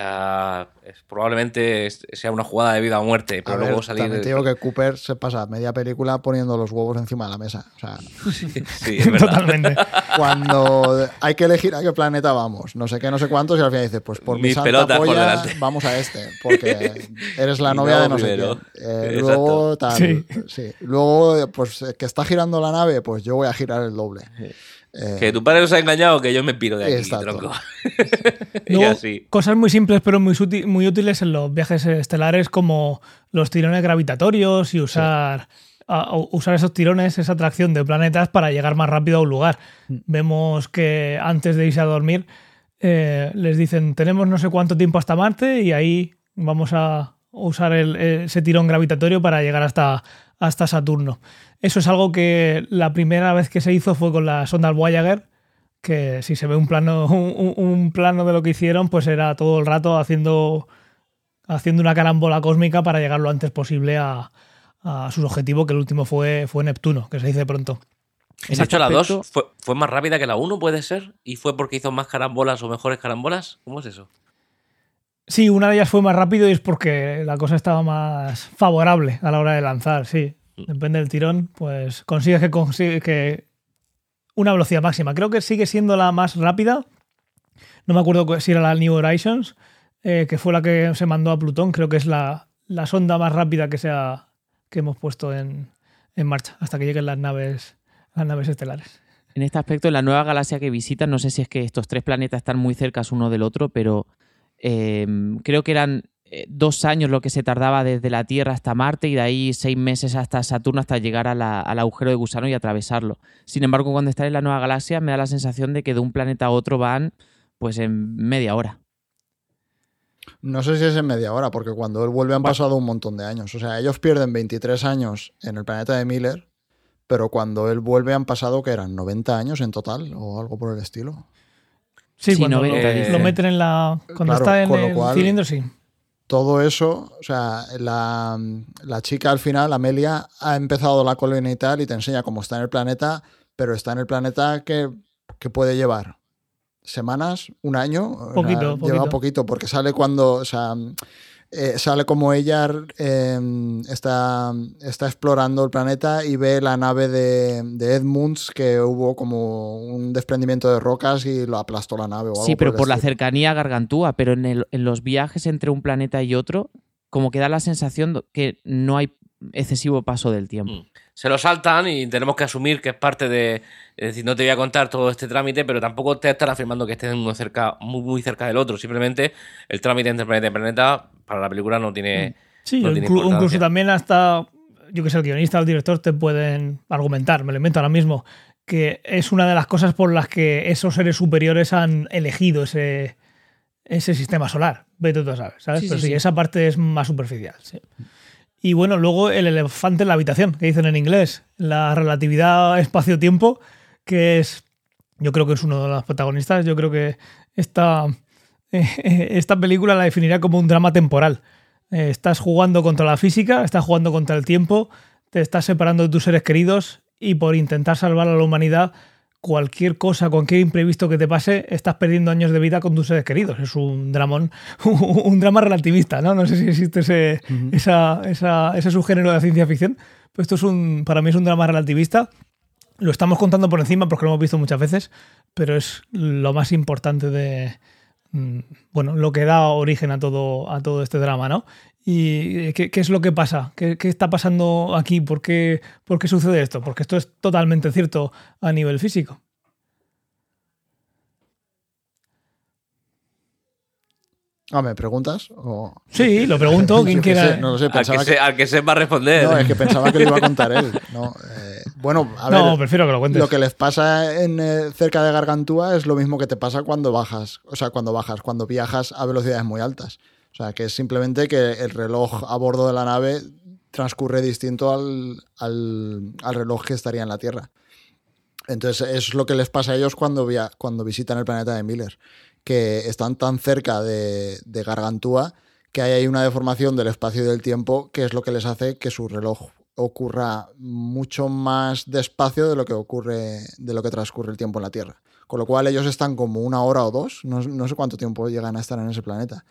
Es- probablemente es- sea una jugada de vida o muerte, A pero ver, luego salir... también te digo que Cooper se pasa media película poniendo los huevos encima de la mesa. O sea, Sí, es verdad. Totalmente. cuando hay que elegir a qué planeta vamos, no sé qué, no sé cuántos, y al final dices, pues por mi Mis santa pelotas por delante. vamos a este, porque eres la novia no de no sé primero. quién. Eh, luego, tal, Sí. sí. Luego, pues que está girando la nave, pues yo voy a girar el doble. Eh, Que tu padre nos ha engañado, que yo me piro de aquí, Exacto. tronco. y Luego, así. cosas muy simples pero muy, úti- muy útiles en los viajes estelares como los tirones gravitatorios y usar, a- usar esos tirones, esa atracción de planetas para llegar más rápido a un lugar. Vemos que antes de irse a dormir eh, les dicen tenemos no sé cuánto tiempo hasta Marte y ahí vamos a usar el- ese tirón gravitatorio para llegar hasta, hasta Saturno. Eso es algo que la primera vez que se hizo fue con la sonda Voyager, que si se ve un plano, un, plano de lo que hicieron, pues era todo el rato haciendo, haciendo una carambola cósmica para llegar lo antes posible a, a sus objetivos, que el último fue, fue Neptuno, que se dice pronto. De este hecho, la 2 aspecto- fue, fue más rápida que la 1, ¿puede ser? ¿Y fue porque hizo más carambolas o mejores carambolas? ¿Cómo es eso? Sí, una de ellas fue más rápido y es porque la cosa estaba más favorable a la hora de lanzar, sí. Depende del tirón, pues consigues que, consigue que una velocidad máxima. Creo que sigue siendo la más rápida. No me acuerdo cu- si era la New Horizons, eh, que fue la que se mandó a Plutón. Creo que es la, la sonda más rápida que, se ha- que hemos puesto en, en marcha hasta que lleguen las naves, las naves estelares. En este aspecto, en la nueva galaxia que visitan, no sé si es que estos tres planetas están muy cercas uno del otro, pero eh, creo que eran eh, dos años lo que se tardaba desde la Tierra hasta Marte y de ahí seis meses hasta Saturno hasta llegar a la- al agujero de gusano y atravesarlo. Sin embargo, cuando están en la nueva galaxia me da la sensación de que de un planeta a otro van pues en media hora. No sé si es en media hora, porque cuando él vuelve han pasado un montón de años. O sea, ellos pierden 23 años en el planeta de Miller, pero cuando él vuelve han pasado, que eran 90 años en total o algo por el estilo. Sí, Sí, cuando 90, lo, meten en la. Cuando Claro, está en el cual- cilindro, sí. Todo eso, o sea, la, la chica al final, Amelia, ha empezado la colonia y tal y te enseña cómo está en el planeta, pero está en el planeta que, que puede llevar semanas, un año. o sea, Poquito, Lleva poquito. poquito, porque sale cuando, o sea, eh, sale como ella eh, está, está explorando el planeta y ve la nave de, de Edmunds que hubo como un desprendimiento de rocas y lo aplastó la nave. O algo Sí, pero por la cercanía a Gargantúa, pero en, el- en los viajes entre un planeta y otro, como que da la sensación que no hay excesivo paso del tiempo. Mm. Se lo saltan y tenemos que asumir que es parte de. Es decir, no te voy a contar todo este trámite, pero tampoco te están afirmando que estén uno cerca, muy, muy cerca del otro. Simplemente el trámite entre planeta y planeta para la película no tiene. Sí, no tiene inclu- incluso también hasta, yo que sé, el guionista o el director te pueden argumentar, me lo invento ahora mismo, que es una de las cosas por las que esos seres superiores han elegido ese, ese sistema solar. Vete tú a saber, ¿sabes? Sí, Pero sí, sí, sí. esa parte es más superficial. sí. Y bueno, luego el elefante en la habitación, que dicen en inglés, la relatividad espacio-tiempo, que es, yo creo que es uno de los protagonistas, yo creo que esta, esta película la definiría como un drama temporal. Eh, estás jugando contra la física, estás jugando contra el tiempo, te estás separando de tus seres queridos y por intentar salvar a la humanidad cualquier cosa, cualquier imprevisto que te pase, estás perdiendo años de vida con tus seres queridos. Es un dramón, un drama relativista, ¿no? No sé si existe ese, esa, esa, ese subgénero de ciencia ficción. Pero esto es un, para mí es un drama relativista. Lo estamos contando por encima porque lo hemos visto muchas veces, pero es lo más importante de, bueno, lo que da origen a todo, a todo este drama, ¿no? ¿Y qué, qué es lo que pasa? ¿Qué, qué está pasando aquí? ¿Por qué, ¿Por qué sucede esto? Porque esto es totalmente cierto a nivel físico. Ah, ¿me preguntas? O... Sí, lo pregunto. ¿Quién Yo qué quiera? sé, no lo sé, Al que, pensaba se- que, al que sepa responder. no, es que pensaba que lo iba a contar él. No, eh, bueno, a ver, No, prefiero que lo cuentes. lo que les pasa en, eh, cerca de Gargantúa es lo mismo que te pasa cuando bajas, o sea, cuando bajas, cuando viajas a velocidades muy altas. O sea, que es simplemente que el reloj a bordo de la nave transcurre distinto al, al- al reloj que estaría en la Tierra. Entonces, es lo que les pasa a ellos cuando, via- cuando visitan el planeta de Miller, que están tan cerca de, de Gargantúa que hay ahí una deformación del espacio y del tiempo que es lo que les hace que su reloj ocurra mucho más despacio de lo que ocurre, de lo que transcurre el tiempo en la Tierra. Con lo cual ellos están como una hora o dos, no, no sé cuánto tiempo llegan a estar en ese planeta.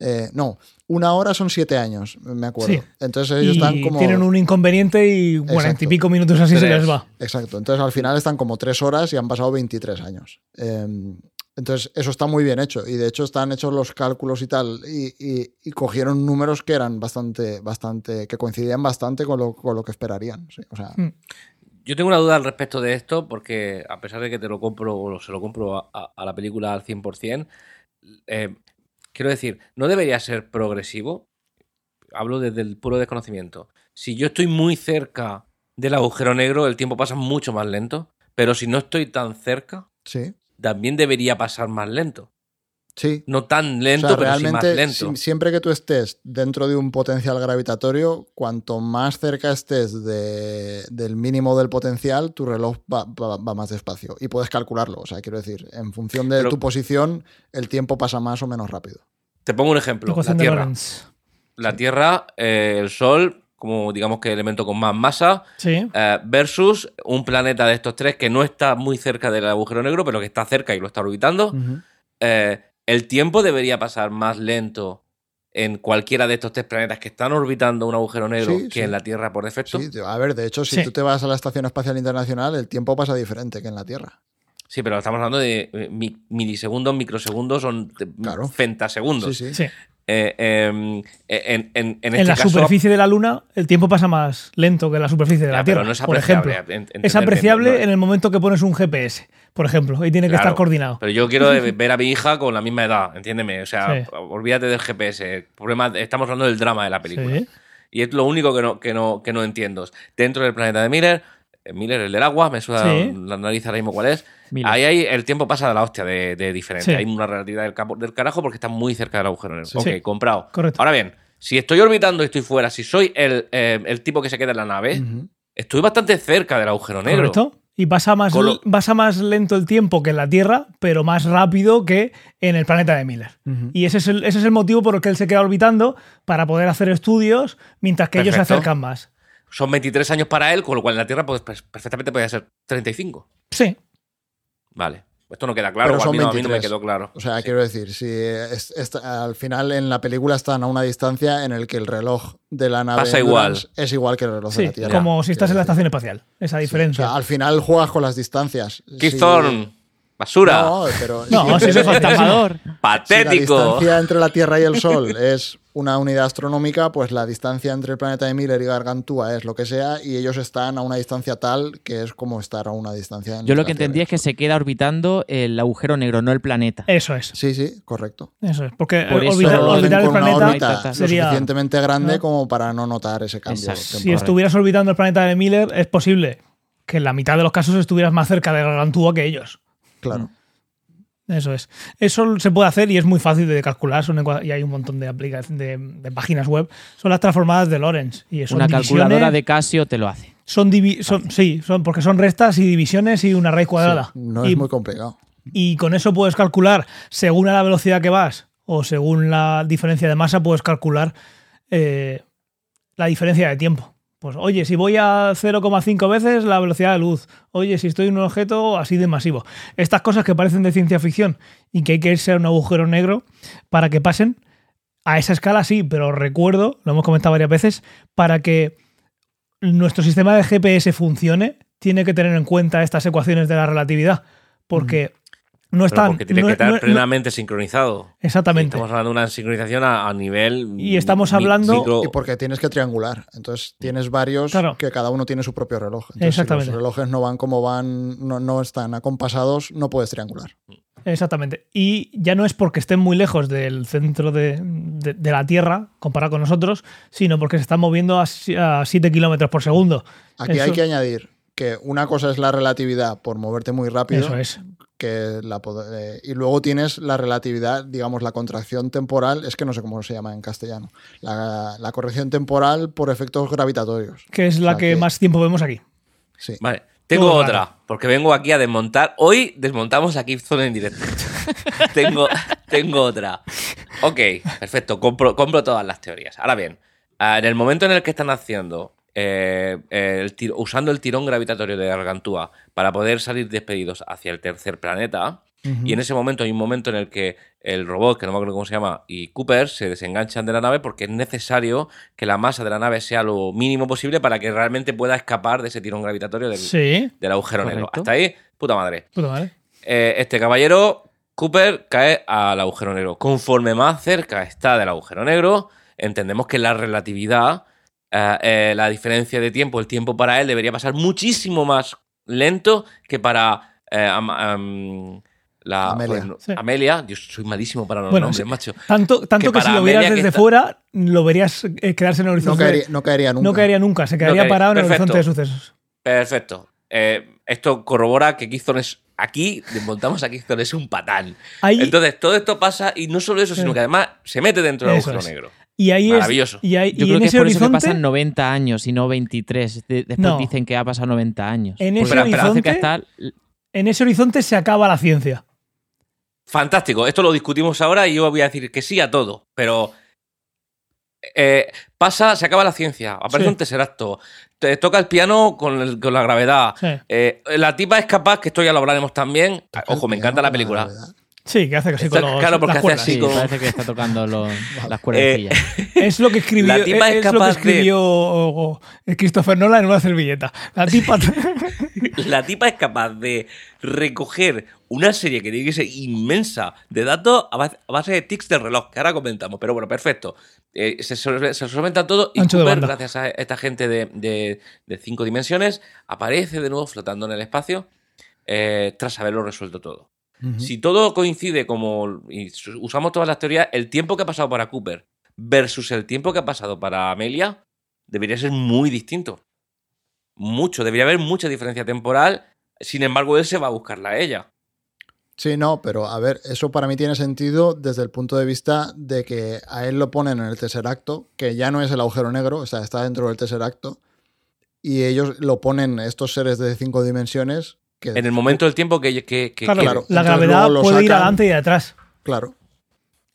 Eh, no, una hora son siete años, me acuerdo. Sí. Entonces ellos y están como... tienen un inconveniente y cuarenta y pico minutos así se les va. Exacto, entonces al final están como tres horas y han pasado 23 años. Eh, entonces eso está muy bien hecho y de hecho están hechos los cálculos y tal y, y- y cogieron números que eran bastante, bastante, que coincidían bastante con lo, con lo que esperarían. sí, O sea, Mm. Yo tengo una duda al respecto de esto, porque a pesar de que te lo compro o se lo compro a, a- a la película al 100%, eh, quiero decir, ¿no debería ser progresivo? Hablo desde el puro desconocimiento. Si yo estoy muy cerca del agujero negro, el tiempo pasa mucho más lento, pero si no estoy tan cerca, sí, también debería pasar más lento. sí. No tan lento, o sea, pero sí más realmente, lento. si- siempre que tú estés dentro de un potencial gravitatorio, cuanto más cerca estés de- del mínimo del potencial, tu reloj va, va- va más despacio. Y puedes calcularlo. O sea, quiero decir, en función de Pero- tu posición, el tiempo pasa más o menos rápido. Te pongo un ejemplo. La Tierra. La Tierra, eh, el Sol, como digamos que elemento con más masa, Sí. eh, versus un planeta de estos tres que no está muy cerca del agujero negro, pero que está cerca y lo está orbitando. Eh, el tiempo debería pasar más lento en cualquiera de estos tres planetas que están orbitando un agujero negro Sí, que sí. en la Tierra por defecto. Sí, a ver, de hecho, si Sí. tú te vas a la Estación Espacial Internacional, el tiempo pasa diferente que en la Tierra. Sí, pero estamos hablando de eh, mi- milisegundos, microsegundos, son Claro. fentasegundos. Sí, sí. Eh, em, en, en- este la caso, superficie de la Luna, el tiempo pasa más lento que en la superficie de Ya, la pero Tierra. no es por apreciable, ejemplo. Es apreciable no- en el momento que pones un GPS, por ejemplo, y tiene que Claro, estar coordinado. Pero yo quiero ver a mi hija con la misma edad, entiéndeme. O sea, Sí. olvídate del GPS. Problema, estamos hablando del drama de la película. Sí. Y es lo único que no, que no, que no entiendo. Dentro del planeta de Miller, Miller, el del agua, me suena Sí. la nariz ahora mismo cuál es. Miller. Ahí hay, el tiempo pasa de la hostia de, de diferente. Sí. Hay una relatividad del, capo- del carajo porque está muy cerca del agujero negro. Sí. Ok, Sí. comprado. Correcto. Ahora bien, si estoy orbitando y estoy fuera, si soy el, eh, el tipo que se queda en la nave, estoy bastante cerca del agujero negro. Correcto. Y pasa más, lo- pasa más lento el tiempo que en la Tierra, pero más rápido que en el planeta de Miller. Y ese es, el, ese es el motivo por el que él se queda orbitando para poder hacer estudios mientras que ellos se acercan más. Son 23 años para él, con lo cual en la Tierra pues, pues, perfectamente podría ser 35. Sí, Vale. Esto no queda claro, Pero o al son menos a mí no me 23. quedó claro. O sea, quiero decir, si es- es- al final en la película están a una distancia en el que el reloj de la nave Pasa igual. es igual que el reloj de sí, la Tierra. como si estás en la estación espacial. Esa decir. O diferencia. sea, al final juegas con las distancias. Keith Si- Thorne, basura, No, pero No, si- eso es Estafador. Si la patético. distancia entre la Tierra y el Sol es una unidad astronómica, pues la distancia entre el planeta de Miller y Gargantúa es lo que sea, y ellos están a una distancia tal que es como estar a una distancia. Yo lo que Tierra. entendí es que se queda orbitando el agujero negro, no el planeta. Eso es. Sí, sí, correcto. Eso es. Porque Por eso orbitar, orbitar el planeta órbita lo sería. suficientemente grande ¿no? como para no notar ese cambio. Exacto. Si estuvieras orbitando el planeta de Miller, es posible que en la mitad de los casos estuvieras más cerca de Gargantúa que ellos. Claro. Eso es. Eso se puede hacer y es muy fácil de calcular. Son y hay un montón de, de, de páginas web. Son las transformadas de Lorentz. Y son Una calculadora de Casio te lo hace. Son, divi- son sí, son porque son restas y divisiones y una raíz cuadrada. No y, es muy complicado. y con eso puedes calcular, según a la velocidad que vas o según la diferencia de masa, puedes calcular eh, la diferencia de tiempo. Pues oye, si voy a 0,5 veces la velocidad de luz, oye, si estoy en un objeto así de masivo. Estas cosas que parecen de ciencia ficción y que hay que irse a un agujero negro para que pasen, a esa escala sí, pero recuerdo, lo hemos comentado varias veces, para que nuestro sistema de GPS funcione, tiene que tener en cuenta estas ecuaciones de la relatividad, porque no Pero están... porque tiene no- que estar no- no- plenamente sincronizado. exactamente. Estamos hablando de una sincronización a, a nivel. Y estamos hablando- micro- Y porque tienes que triangular. Entonces tienes varios Claro. que cada uno tiene su propio reloj. Entonces, Exactamente. Si los relojes no van como van, no, no están acompasados, no puedes triangular. Exactamente. Y ya no es porque estén muy lejos del centro de, de- de la Tierra, comparado con nosotros, sino porque se están moviendo a, a 7 kilómetros por segundo. Aquí Eso- hay que añadir que una cosa es la relatividad por moverte muy rápido. Eso es. que la eh, y luego tienes la relatividad, digamos, la contracción temporal, es que no sé cómo se llama en castellano, la, la corrección temporal por efectos gravitatorios. Que es O la sea que, más tiempo vemos aquí. Sí. Vale, tengo Todo otra, raro. porque vengo aquí a desmontar. Hoy desmontamos a Kipzone en directo. tengo, tengo otra. Ok, perfecto, compro, compro todas las teorías. Ahora bien, en el momento en el que están haciendo, eh, el tir- usando el tirón gravitatorio de Gargantúa para poder salir despedidos hacia el tercer planeta, y en ese momento hay un momento en el que el robot, que no me acuerdo cómo se llama, y Cooper se desenganchan de la nave porque es necesario que la masa de la nave sea lo mínimo posible para que realmente pueda escapar de ese tirón gravitatorio del, Sí. del agujero negro. Hasta ahí, puta madre. Puta madre. Eh, este caballero, Cooper, cae al agujero negro. Conforme más cerca está del agujero negro, entendemos que la relatividad, eh, eh, la diferencia de tiempo, el tiempo para él debería pasar muchísimo más lento que para eh, la Amelia. joder, no, Sí. Amelia. Yo soy malísimo para los Bueno, nombres, sí. macho. Tanto, tanto Que que, si lo vieras desde está- fuera, lo verías eh, quedarse en el No horizonte. caería, no caería nunca. No caería nunca, se quedaría caería. parado en el Perfecto. horizonte de sucesos. Perfecto. Eh, esto corrobora que Keystone es. Aquí desmontamos a Keystone, es un patán. Ahí, Entonces, todo esto pasa y no solo eso, sino que además se mete dentro del agujero es. negro. Y ahí es. maravilloso. Y, ahí, Yo y creo en que es ese por eso que horizonte. pasan 90 años y no 23. De- después No. dicen que ha pasado 90 años. En ese horizonte- está- En ese horizonte se acaba la ciencia. Fantástico. Esto lo discutimos ahora y yo voy a decir que sí a todo. Pero. eh, pasa, se acaba la ciencia. Aparece Sí. un tesseracto. Te toca el piano con, el- con la gravedad. Sí. Eh, la tipa es capaz, que esto ya lo hablaremos también. Ojo, me encanta la película. Sí, que hace casi Está- con los, claro, porque las hace cuerdas. así Sí, como- parece que está tocando los- las cuerdecillas. Es lo que escribió, La tipa es es lo que capaz de- escribió o- o- Christopher Nolan en una servilleta. La tipa. La tipa es capaz de recoger una serie que tiene que ser inmensa de datos a base, de tics de reloj, que ahora comentamos. Pero bueno, perfecto. Eh, se, se solventa todo y Cooper, gracias a esta gente de, de- de cinco dimensiones, aparece de nuevo flotando en el espacio eh, tras haberlo resuelto todo. Si todo coincide como y usamos todas las teorías, el tiempo que ha pasado para Cooper versus el tiempo que ha pasado para Amelia debería ser muy distinto. Mucho, debería haber mucha diferencia temporal. Sin embargo, él se va a buscarla a ella. Sí, no, pero a ver, eso para mí tiene sentido desde el punto de vista de que a él lo ponen en el tercer acto, que ya no es el agujero negro, o sea, está dentro del tercer acto, y ellos lo ponen, estos seres de cinco dimensiones, que En el momento del tiempo que... que, que- Claro, la Entonces gravedad puede ir adelante y atrás. Claro,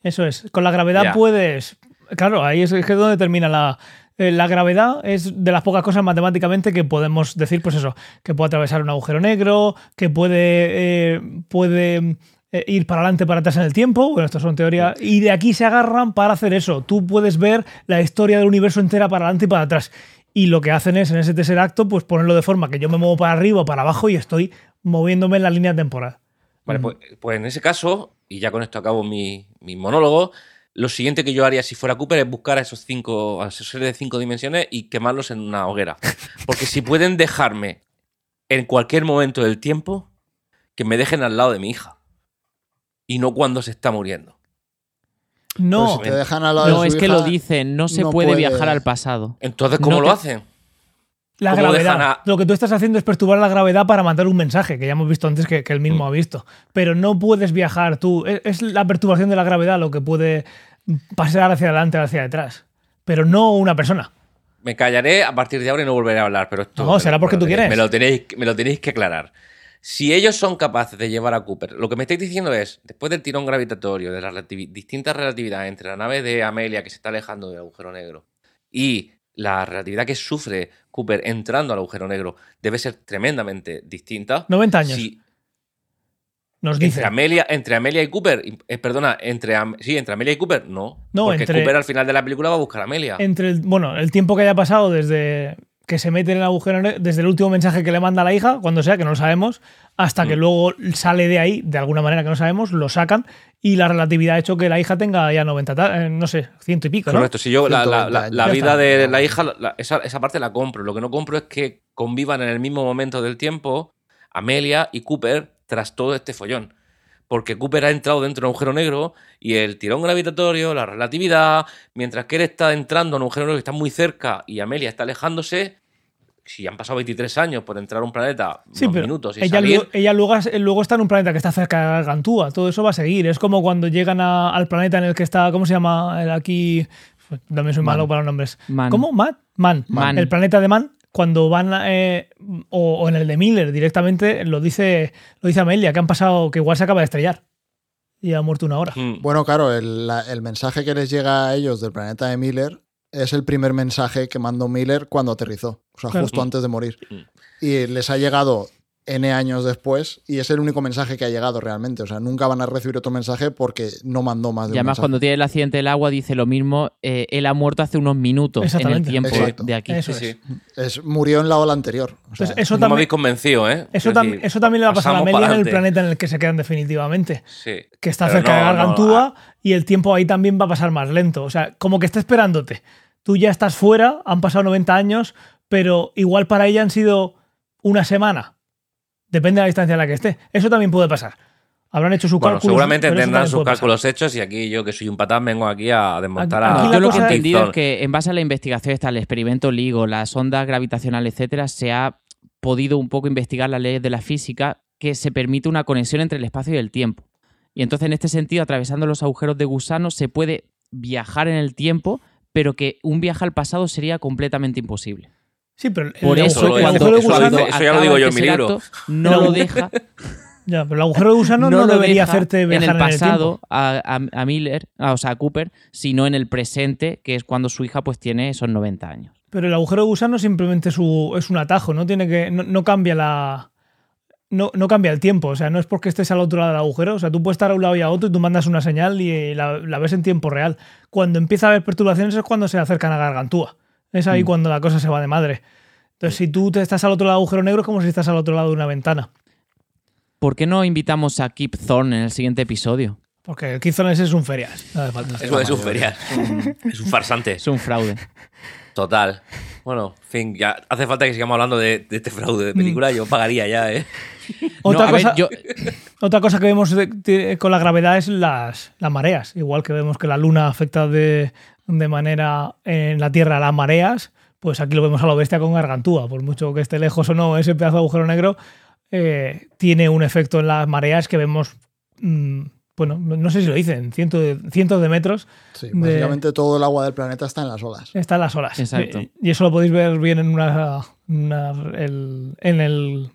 Eso es. Con la gravedad Ya. puedes. Claro, ahí es, es que es donde termina la. eh, la gravedad es de las pocas cosas matemáticamente que podemos decir, pues eso, que puede atravesar un agujero negro, que puede, eh, puede eh, ir para adelante, para atrás en el tiempo. Bueno, esto son teorías. Y de aquí se agarran para hacer eso. Tú puedes ver la historia del universo entera para adelante y para atrás. Y lo que hacen es, en ese tercer acto, pues ponerlo de forma que yo me muevo para arriba o para abajo y estoy moviéndome en la línea temporal. Vale, pues, pues en ese caso, y ya con esto acabo mi, monólogo, lo siguiente que yo haría si fuera Cooper es buscar a esos cinco, a esos seres de cinco dimensiones y quemarlos en una hoguera. Porque si pueden dejarme en cualquier momento del tiempo, que me dejen al lado de mi hija. Y no cuando se está muriendo. No, Pues te dejan No, es que hija, lo dicen, no se no puede, puede- viajar al pasado. Entonces, ¿cómo No lo te- hacen? La ¿Cómo gravedad. a- Lo que tú estás haciendo es perturbar la gravedad para mandar un mensaje, que ya hemos visto antes que, que él mismo Mm. ha visto. Pero no puedes viajar tú. Es, es la perturbación de la gravedad lo que puede pasar hacia adelante o hacia detrás. Pero no una persona. Me callaré a partir de ahora y no volveré a hablar, pero esto... No, será porque tú quieres. Me lo, tenéis, me lo tenéis que aclarar. Si ellos son capaces de llevar a Cooper, lo que me estáis diciendo es, después del tirón gravitatorio, de las relativi- distintas relatividades entre la nave de Amelia que se está alejando del agujero negro y la relatividad que sufre Cooper entrando al agujero negro debe ser tremendamente distinta. 90 años. Si Nos dice. entre Amelia, entre Amelia y Cooper, eh, perdona, entre sí, entre Amelia y Cooper, no. No, porque entre- Cooper al final de la película va a buscar a Amelia. Entre el, bueno, el tiempo que haya pasado desde que se mete en el agujero desde el último mensaje que le manda a la hija, cuando sea, que no lo sabemos, hasta que Mm. luego sale de ahí, de alguna manera que no sabemos, lo sacan y la relatividad ha hecho que la hija tenga ya 90, ta- eh, no sé, ciento y pico, ¿no? Correcto, si yo la, la- 120 la- vida está. de la hija, la- esa, esa parte la compro. Lo que no compro es que convivan en el mismo momento del tiempo Amelia y Cooper tras todo este follón. Porque Cooper ha entrado dentro de un agujero negro y el tirón gravitatorio, la relatividad, mientras que él está entrando en un agujero negro que está muy cerca y Amelia está alejándose, si han pasado 23 años por entrar a un planeta, Sí, unos pero minutos y ella, salir, luego, ella luego, luego está en un planeta que está cerca de Gargantúa. Todo eso va a seguir. Es como cuando llegan a- al planeta en el que está, ¿cómo se llama? El aquí. También soy malo para los nombres. Man. ¿Cómo? ¿Man? Man. Man. El planeta de Man. Cuando van, eh, o, o en el de Miller directamente, lo dice, lo dice Amelia, que han pasado, que igual se acaba de estrellar. Y ha muerto una hora. mm, Bueno, claro, el, la- el mensaje que les llega a ellos del planeta de Miller es el primer mensaje que mandó Miller cuando aterrizó, o sea, Claro. justo antes de morir. Mm. Y les ha llegado N años después y es el único mensaje que ha llegado realmente. O sea, nunca van a recibir otro mensaje porque no mandó más de Y además, cuando tiene el accidente del agua, dice lo mismo. eh, él ha muerto hace unos minutos en el tiempo Exacto. de aquí. Eso sí, es. murió en la ola anterior. O sea, Entonces, eso No me también, habéis convencido, ¿eh? eso, Quiero tam- decir, eso también le va a pasar a Amelia en el planeta en el que se quedan definitivamente. Sí. que está cerca de no, no, Gargantúa y el tiempo ahí también va a pasar más lento. O sea, como que está esperándote. Tú ya estás fuera, han pasado 90 años, pero igual para ella han sido una semana. Depende de la distancia en la que esté. Eso también puede pasar. Habrán hecho su Bueno, cálculo. seguramente tendrán sus pasar. cálculos hechos y aquí yo, que soy un patán, vengo aquí a desmontar Aquí- a. aquí Yo lo que he entendido es que en base a la investigación está el experimento LIGO, las ondas gravitacionales, etcétera, se ha podido un poco investigar las leyes de la física que se permite una conexión entre el espacio y el tiempo. Y entonces, en este sentido, atravesando los agujeros de gusano, se puede viajar en el tiempo, pero que un viaje al pasado sería completamente imposible. Sí, pero el Por agujero- eso, el agujero de gusano. eso ya lo digo yo en mi libro. no lo deja. Ya, pero el agujero de gusano no, debería hacerte viajar en el pasado a, a- a Miller, a- o sea, a Cooper, sino en el presente, que es cuando su hija pues tiene esos 90 años. Pero el agujero de gusano simplemente es, u- es un atajo, no tiene que. No, no cambia la. No, no cambia el tiempo, o sea, no es porque estés al otro lado del agujero, o sea, tú puedes estar a un lado y a otro y tú mandas una señal y la, la ves en tiempo real. Cuando empieza a haber perturbaciones es cuando se acercan a Gargantúa. Es ahí Mm. cuando la cosa se va de madre. Entonces, si tú te estás al otro lado del agujero negro, es como si estás al otro lado de una ventana. ¿Por qué no invitamos a Kip Thorne en el siguiente episodio? Porque Kizon ese es un ferias. No hace falta. Eso es un ferial. Es un farsante. Es un fraude. Total. Bueno, en fin, ya hace falta que sigamos hablando de, de este fraude de película. Yo pagaría ya, ¿eh? Otra, No, a ver, cosa, yo- otra cosa que vemos de- de- con la gravedad es las, las mareas. Igual que vemos que la luna afecta de, de manera en la Tierra a las mareas, pues aquí lo vemos a lo bestia con Gargantúa. Por mucho que esté lejos o no, ese pedazo de agujero negro eh, tiene un efecto en las mareas que vemos. mm, bueno, no sé si lo dicen, cientos de, cientos de metros. Sí, de- básicamente todo el agua del planeta está en las olas. Está en las olas. Exacto. Y, y eso lo podéis ver bien en, una, una- el, en el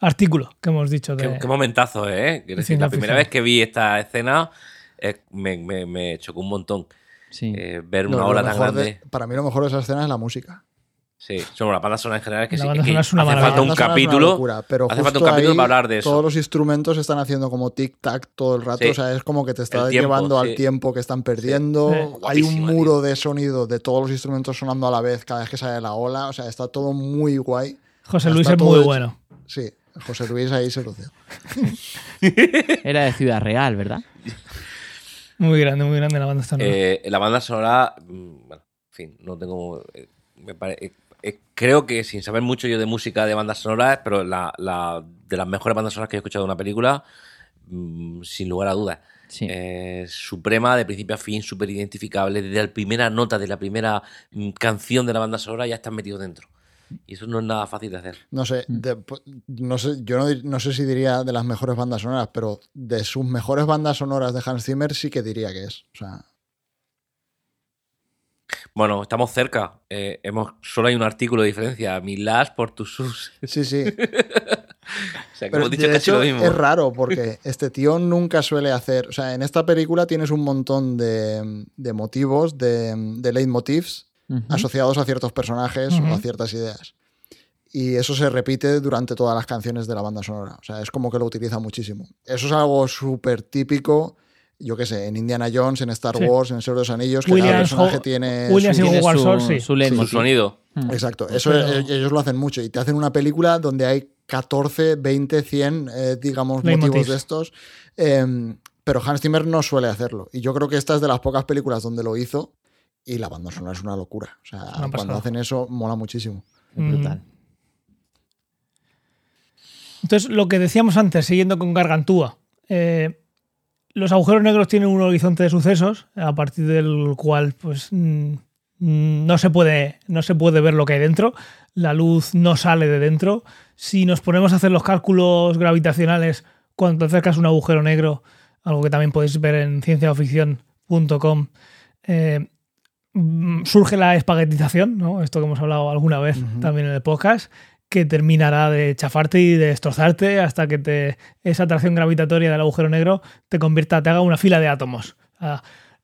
artículo que hemos dicho. De, Qué, qué momentazo, ¿eh? Quiero decir, la primera vez que vi esta escena eh, me, me- me chocó un montón. Sí. Eh, ver una ola tan de- grande. para mí lo mejor de esa escena es la música. Sí, son las bandas sonoras en general que La sí. banda que sonora es una hace maravilla. falta un La banda sonora es capítulo. locura, pero hace falta un capítulo ahí para hablar de eso. Todos los instrumentos están haciendo como tic-tac todo el rato. Sí. O sea, es como que te está tiempo, llevando sí. al tiempo que están perdiendo. Sí. Hay un muro de sonido de todos los instrumentos sonando a la vez cada vez que sale la ola. O sea, está todo muy guay. José Está Luis es muy hecho. bueno. Sí, José Luis ahí se lució. Era de Ciudad Real, ¿verdad? Muy grande, muy grande la banda sonora. Eh, la banda sonora, mm, bueno, en fin, no tengo. eh, me pare- eh, creo que sin saber mucho yo de música de bandas sonoras, pero la, la- de las mejores bandas sonoras que he escuchado de una película, mm, sin lugar a dudas. Sí. Eh, suprema, de principio a fin, súper identificable. Desde la primera nota de la primera mm, canción de la banda sonora ya estás metido dentro. Y eso no es nada fácil de hacer. No sé, de- no sé, yo no, dir- no sé si diría de las mejores bandas sonoras, pero de sus mejores bandas sonoras de Hans Zimmer sí que diría que es. O sea, Bueno, estamos cerca. Eh, hemos, solo hay un artículo de diferencia. Mi last por tus sus. sí, sí. O sea, que Pero hemos dicho de casi hecho, lo mismo. es raro porque este tío nunca suele hacer. O sea, en esta película tienes un montón de, de motivos, de, de leitmotivs asociados a ciertos personajes o a ciertas ideas. Y eso se repite durante todas las canciones de la banda sonora. O sea, es como que lo utiliza muchísimo. Eso es algo súper típico, yo qué sé, en Indiana Jones, en Star Sí. Wars, en El Señor de los Anillos, que cada personaje Ho- tiene Williams su- Tiene su- sí. su sonido. Mm. Exacto, eso Pero- eh, ellos lo hacen mucho y te hacen una película donde hay 14, 20, 100, eh, digamos, motivos de estos. eh, pero Hans Zimmer no suele hacerlo. Y yo creo que esta es de las pocas películas donde lo hizo y la banda sonora es una locura. O sea, cuando hacen eso mola muchísimo. Es brutal. Entonces, lo que decíamos antes, siguiendo con Gargantúa, eh, los agujeros negros tienen un horizonte de sucesos a partir del cual pues, mm, no, se puede, no se puede ver lo que hay dentro, la luz no sale de dentro. Si nos ponemos a hacer los cálculos gravitacionales cuando te acercas a un agujero negro, algo que también podéis ver en cienciaoficción.com, eh, mm, surge la espaguetización, ¿no? esto que hemos hablado alguna vez también en el podcast, que terminará de chafarte y de destrozarte hasta que te, esa atracción gravitatoria del agujero negro te convierta, te haga una fila de átomos.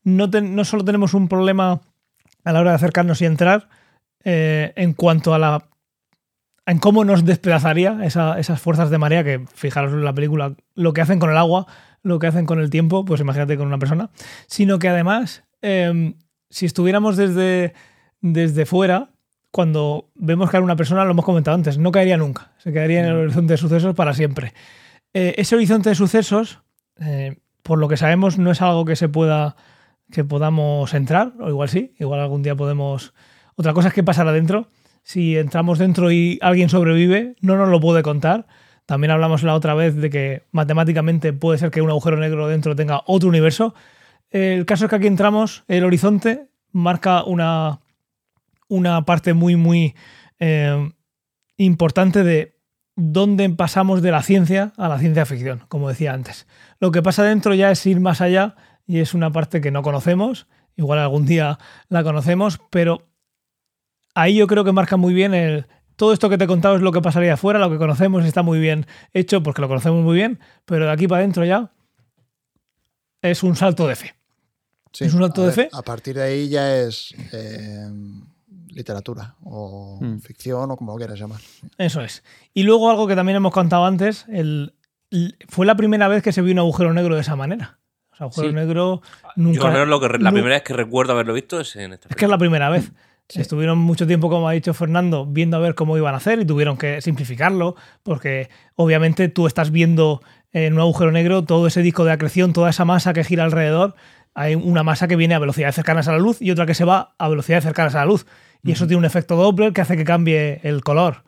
No, solo tenemos un problema a la hora de acercarnos y entrar eh, en cuanto a la en cómo nos despedazaría esa- esas fuerzas de marea que fijaros en la película lo que hacen con el agua lo que hacen con el tiempo pues imagínate con una persona sino que además eh, si estuviéramos desde desde fuera cuando vemos caer una persona, lo hemos comentado antes, no caería nunca, se quedaría en el horizonte de sucesos para siempre. Eh, ese horizonte de sucesos, eh, por lo que sabemos, no es algo que se pueda, que podamos entrar, o igual sí, igual algún día podemos. Otra cosa es que pasará dentro. Si entramos dentro y alguien sobrevive, no nos lo puede contar. También hablamos la otra vez de que matemáticamente puede ser que un agujero negro dentro tenga otro universo. El caso es que aquí entramos, el horizonte marca una, una parte muy, muy eh, importante de dónde pasamos de la ciencia a la ciencia ficción, como decía antes. Lo que pasa dentro ya es ir más allá y es una parte que no conocemos, igual algún día la conocemos, pero ahí yo creo que marca muy bien el... Todo esto que te he contado es lo que pasaría afuera, lo que conocemos está muy bien hecho porque lo conocemos muy bien, pero de aquí para adentro ya es un salto de fe. Sí, ¿Es un a de fe? A partir de ahí ya es eh, literatura o Mm. ficción o como lo quieras llamar. Eso es. Y luego algo que también hemos contado antes, el, el- fue la primera vez que se vio un agujero negro de esa manera. O sea, agujero Sí. negro Yo nunca... al menos lo que la primera vez que recuerdo haberlo visto es en esta Es que es la primera vez. Sí. Estuvieron mucho tiempo, como ha dicho Fernando, viendo a ver cómo iban a hacer y tuvieron que simplificarlo, porque obviamente tú estás viendo en un agujero negro todo ese disco de acreción, toda esa masa que gira alrededor. Hay una masa que viene a velocidades cercanas a la luz y otra que se va a velocidades cercanas a la luz. Y eso tiene un efecto Doppler que hace que cambie el color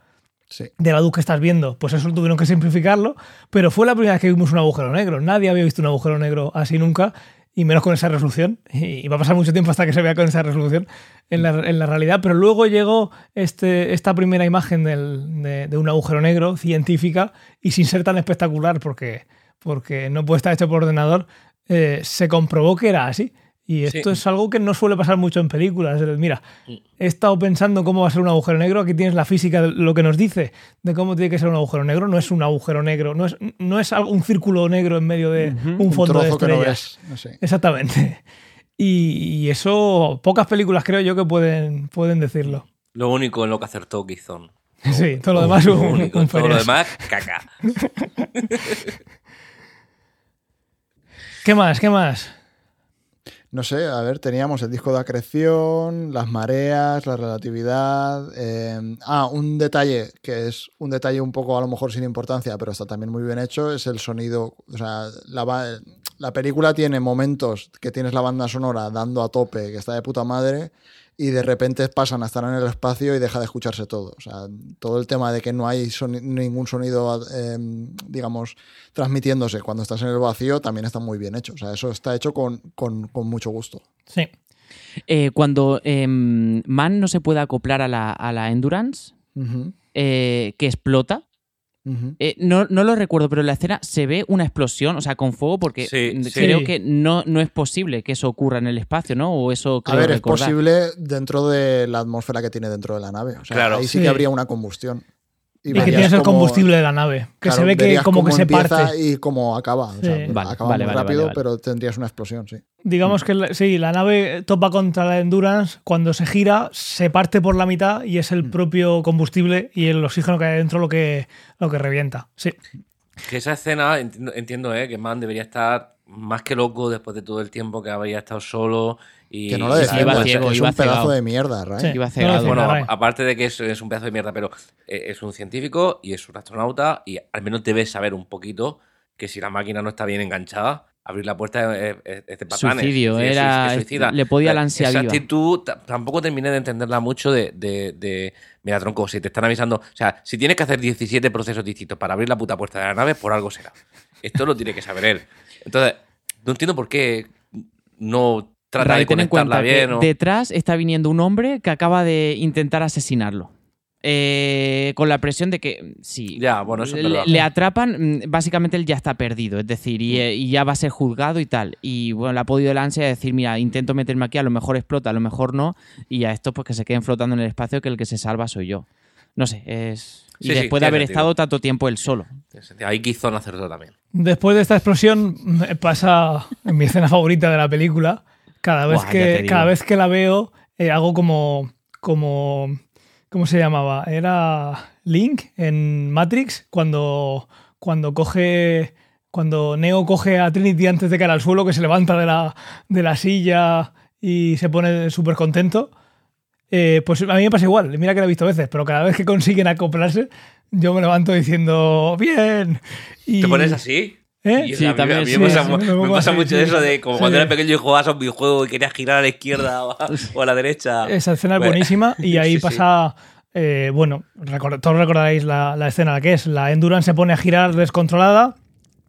Sí. de la luz que estás viendo. Pues eso tuvieron que simplificarlo, pero fue la primera vez que vimos un agujero negro. Nadie había visto un agujero negro así nunca, y menos con esa resolución. Y va a pasar mucho tiempo hasta que se vea con esa resolución en la, en la realidad. Pero luego llegó este, esta primera imagen del- de, de un agujero negro científica y sin ser tan espectacular, porque, porque no puede estar hecho por ordenador, eh, se comprobó que era así. Y esto Sí. es algo que no suele pasar mucho en películas. Mira, he estado pensando cómo va a ser un agujero negro. Aquí tienes la física, de lo que nos dice de cómo tiene que ser un agujero negro. No es un agujero negro, no es, no es algo- un círculo negro en medio de un Un fondo de trozo que no estrellas. ves. No sé. Exactamente. Y, y eso, pocas películas creo yo que pueden, pueden decirlo. Lo único en lo que acertó Gizón. Sí, todo lo demás Lo un, único, un todo lo demás, caca. ¿Qué más? ¿Qué más? No sé, a ver, teníamos el disco de acreción, las mareas, la relatividad. eh, ah, un detalle que es un detalle un poco a lo mejor sin importancia, pero está también muy bien hecho, es el sonido. O sea, la, la película tiene momentos que tienes la banda sonora dando a tope, que está de puta madre, y de repente pasan a estar en el espacio y deja de escucharse todo. O sea, todo el tema de que no hay soni- ningún sonido, eh, digamos, transmitiéndose cuando estás en el vacío también está muy bien hecho. O sea, eso está hecho con, con- con mucho gusto. Sí. Eh, cuando em, Man no se puede acoplar a la, a la Endurance, eh, que explota. Eh, no, no lo recuerdo, pero en la escena se ve una explosión, o sea, con fuego, porque Sí, sí. creo Sí. que no, no es posible que eso ocurra en el espacio, ¿no? O eso A creo ver, es posible dentro de la atmósfera que tiene dentro de la nave. O sea, Claro. ahí sí, Sí. que habría una combustión. Y, que tienes el combustible de la nave. Que claro, se ve que como que se parte. Y cómo acaba. O sea, Sí. Vale, acaba vale, muy vale, rápido, vale, vale. pero tendrías una explosión, sí. Digamos que la- sí, la nave topa contra la Endurance, cuando se gira, se parte por la mitad y es el Mm. propio combustible y el oxígeno que hay dentro lo que, lo que revienta. Sí. Que esa escena, entiendo, entiendo, ¿eh? que Man debería estar más que loco después de todo el tiempo que había estado solo. Y, Que no lo decía, iba decimos, ciego, es iba un pedazo cegado. de mierda, Ray. Sí. Iba cegado. Bueno, aparte de que es, es un pedazo de mierda, pero eh, es un científico y es un astronauta y al menos debes saber un poquito que si la máquina no está bien enganchada, abrir la puerta es, es- es de. Suicidio, Es era- suicida. le podía la Eh, ansia Esa viva. actitud tampoco terminé de entenderla mucho de, de, de- Mira, tronco, si te están avisando... O sea, si tienes que hacer 17 procesos distintos para abrir la puta puerta de la nave, por algo será. Esto lo tiene que saber él. Entonces, no entiendo por qué no trata Ray, de ten en conectarla cuenta bien. que o- detrás está viniendo un hombre que acaba de intentar asesinarlo. Eh, con la presión de que sí, Ya, bueno, eso es le, le atrapan, mm, básicamente él ya está perdido, es decir, y, eh, y ya va a ser juzgado y tal. Y bueno, le ha podido la ansia de decir, mira, intento meterme aquí, a lo mejor explota, a lo mejor no, y a estos pues que se queden flotando en el espacio, que el que se salva soy yo. No sé, es... Y Sí, sí, después de haber sentido. estado tanto tiempo él solo. Ahí quiso hacerlo también. Después de esta explosión, pasa en mi escena favorita de la película. Cada vez, Buah, que, cada vez que la veo, eh, hago como, como. ¿Cómo se llamaba? Era Link en Matrix, cuando, cuando coge. Cuando Neo coge a Trinity antes de caer al suelo, que se levanta de la, de la silla y se pone súper contento. Eh, pues a mí me pasa igual, mira que lo he visto veces, pero cada vez que consiguen acoplarse, yo me levanto diciendo, bien. Y, ¿Te pones así? ¿Eh? Y Sí, a mí- también, a mí sí, me pasa, sí, mu- me me pongo pasa así, mucho sí. eso de como Sí. cuando era pequeño y jugabas a un videojuego y querías girar a la izquierda o a, o a la derecha. Esa escena es buenísima y ahí pasa, eh, bueno, record- todos recordaréis la, la escena que es, la Endurance se pone a girar descontrolada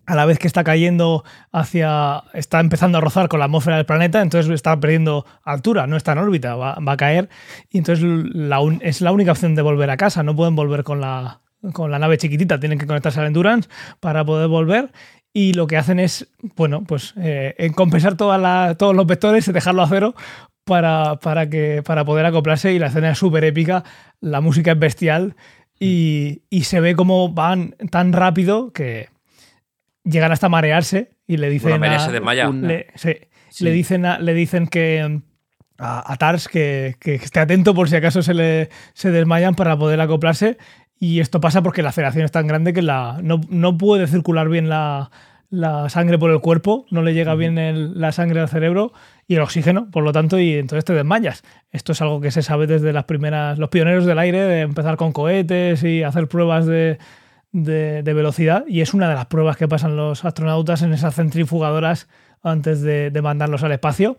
a la vez que está cayendo hacia, está empezando a rozar con la atmósfera del planeta, entonces está perdiendo altura, no está en órbita, va, va a caer y entonces la un- es la única opción de volver a casa, no pueden volver con la, con la nave chiquitita, tienen que conectarse al Endurance para poder volver y lo que hacen es, bueno, pues eh, en compensar todas las- todos los vectores y dejarlo a cero para, para, que, para poder acoplarse y la escena es súper épica, la música es bestial y, y se ve como van tan rápido que llegan hasta marearse y le dicen... María a- se desmaya. un- le, sí, Sí. le dicen, a- le dicen que a, a Tars que, que esté atento por si acaso se le se desmayan para poder acoplarse. Y esto pasa porque la aceleración es tan grande que la, no, no puede circular bien la, la sangre por el cuerpo, no le llega bien el- la sangre al cerebro y el oxígeno, por lo tanto, y entonces te desmayas. Esto es algo que se sabe desde las primeras, los pioneros del aire, de empezar con cohetes y hacer pruebas de, de, de velocidad y es una de las pruebas que pasan los astronautas en esas centrifugadoras antes de, de mandarlos al espacio.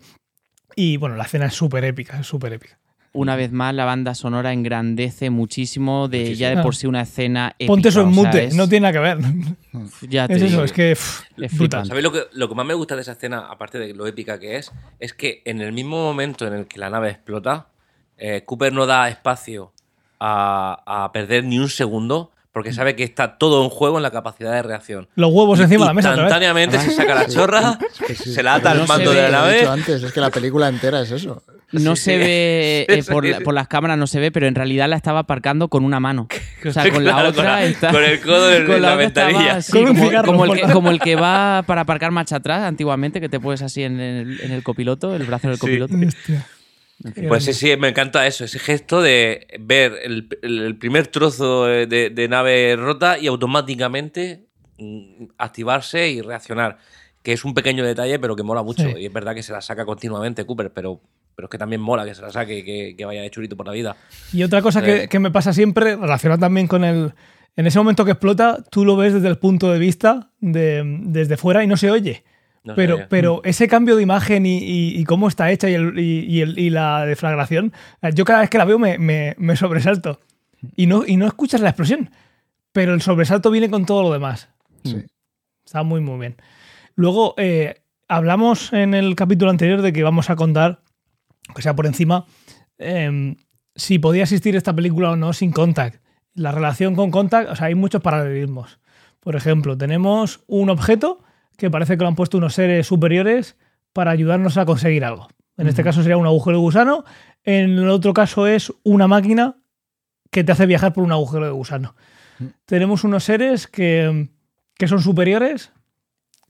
Y bueno, la escena es súper épica, es súper épica. Una vez más, la banda sonora engrandece muchísimo de Muchísimo. ya de por sí una escena épica. Ponte eso en mute, es- no tiene nada que ver. ya te Es eso, digo. es que pff, Es. ¿Sabéis lo que, lo que más me gusta de esa escena, aparte de lo épica que es? Es que en el mismo momento en el que la nave explota, eh, Cooper no da espacio a, a perder ni un segundo porque sabe que está todo en juego en la capacidad de reacción. Los huevos encima de la mesa. Instantáneamente se saca la chorra, que sí. se la ata al No mando de la he nave. dicho antes, es que la película entera es eso. No Sí, se sí. ve eh, Sí, por, sí, la- sí. por las cámaras, no se ve, pero en realidad la estaba aparcando con una mano. O sea, con la otra con la- está. con el codo con la estaba ventanilla. así, Con un como, cigarro como el que, la- como el que va para aparcar marcha atrás antiguamente, que te puedes así en el, en el copiloto, el brazo del copiloto. Hostia. Pues sí, sí, me encanta eso, ese gesto de ver el, primer trozo de, de nave rota y automáticamente mm, activarse y reaccionar. Que es un pequeño detalle, pero que mola mucho. Sí. Y es verdad que se la saca continuamente Cooper, pero, pero es que también mola que se la saque y que, que vaya de churito por la vida. Y otra cosa que, Eh. que me pasa siempre, relacionada también con el. En ese momento que explota, tú lo ves desde el punto de vista de, desde fuera y no se oye. No pero, pero ese cambio de imagen y, y- y cómo está hecha y, el- y- y el- y la deflagración, yo cada vez que la veo me, me- me sobresalto. Y no, y no escuchas la explosión, pero el sobresalto viene con todo lo demás. Sí. Está muy, muy bien. Luego, eh, hablamos en el capítulo anterior de que vamos a contar, que sea por encima, em, si podía existir esta película o no sin Contact. La relación con Contact, o sea, hay muchos paralelismos. Por ejemplo, tenemos un objeto que parece que lo han puesto unos seres superiores para ayudarnos a conseguir algo. En este caso sería un agujero de gusano. En el otro caso es una máquina que te hace viajar por un agujero de gusano. tenemos unos seres que, que son superiores,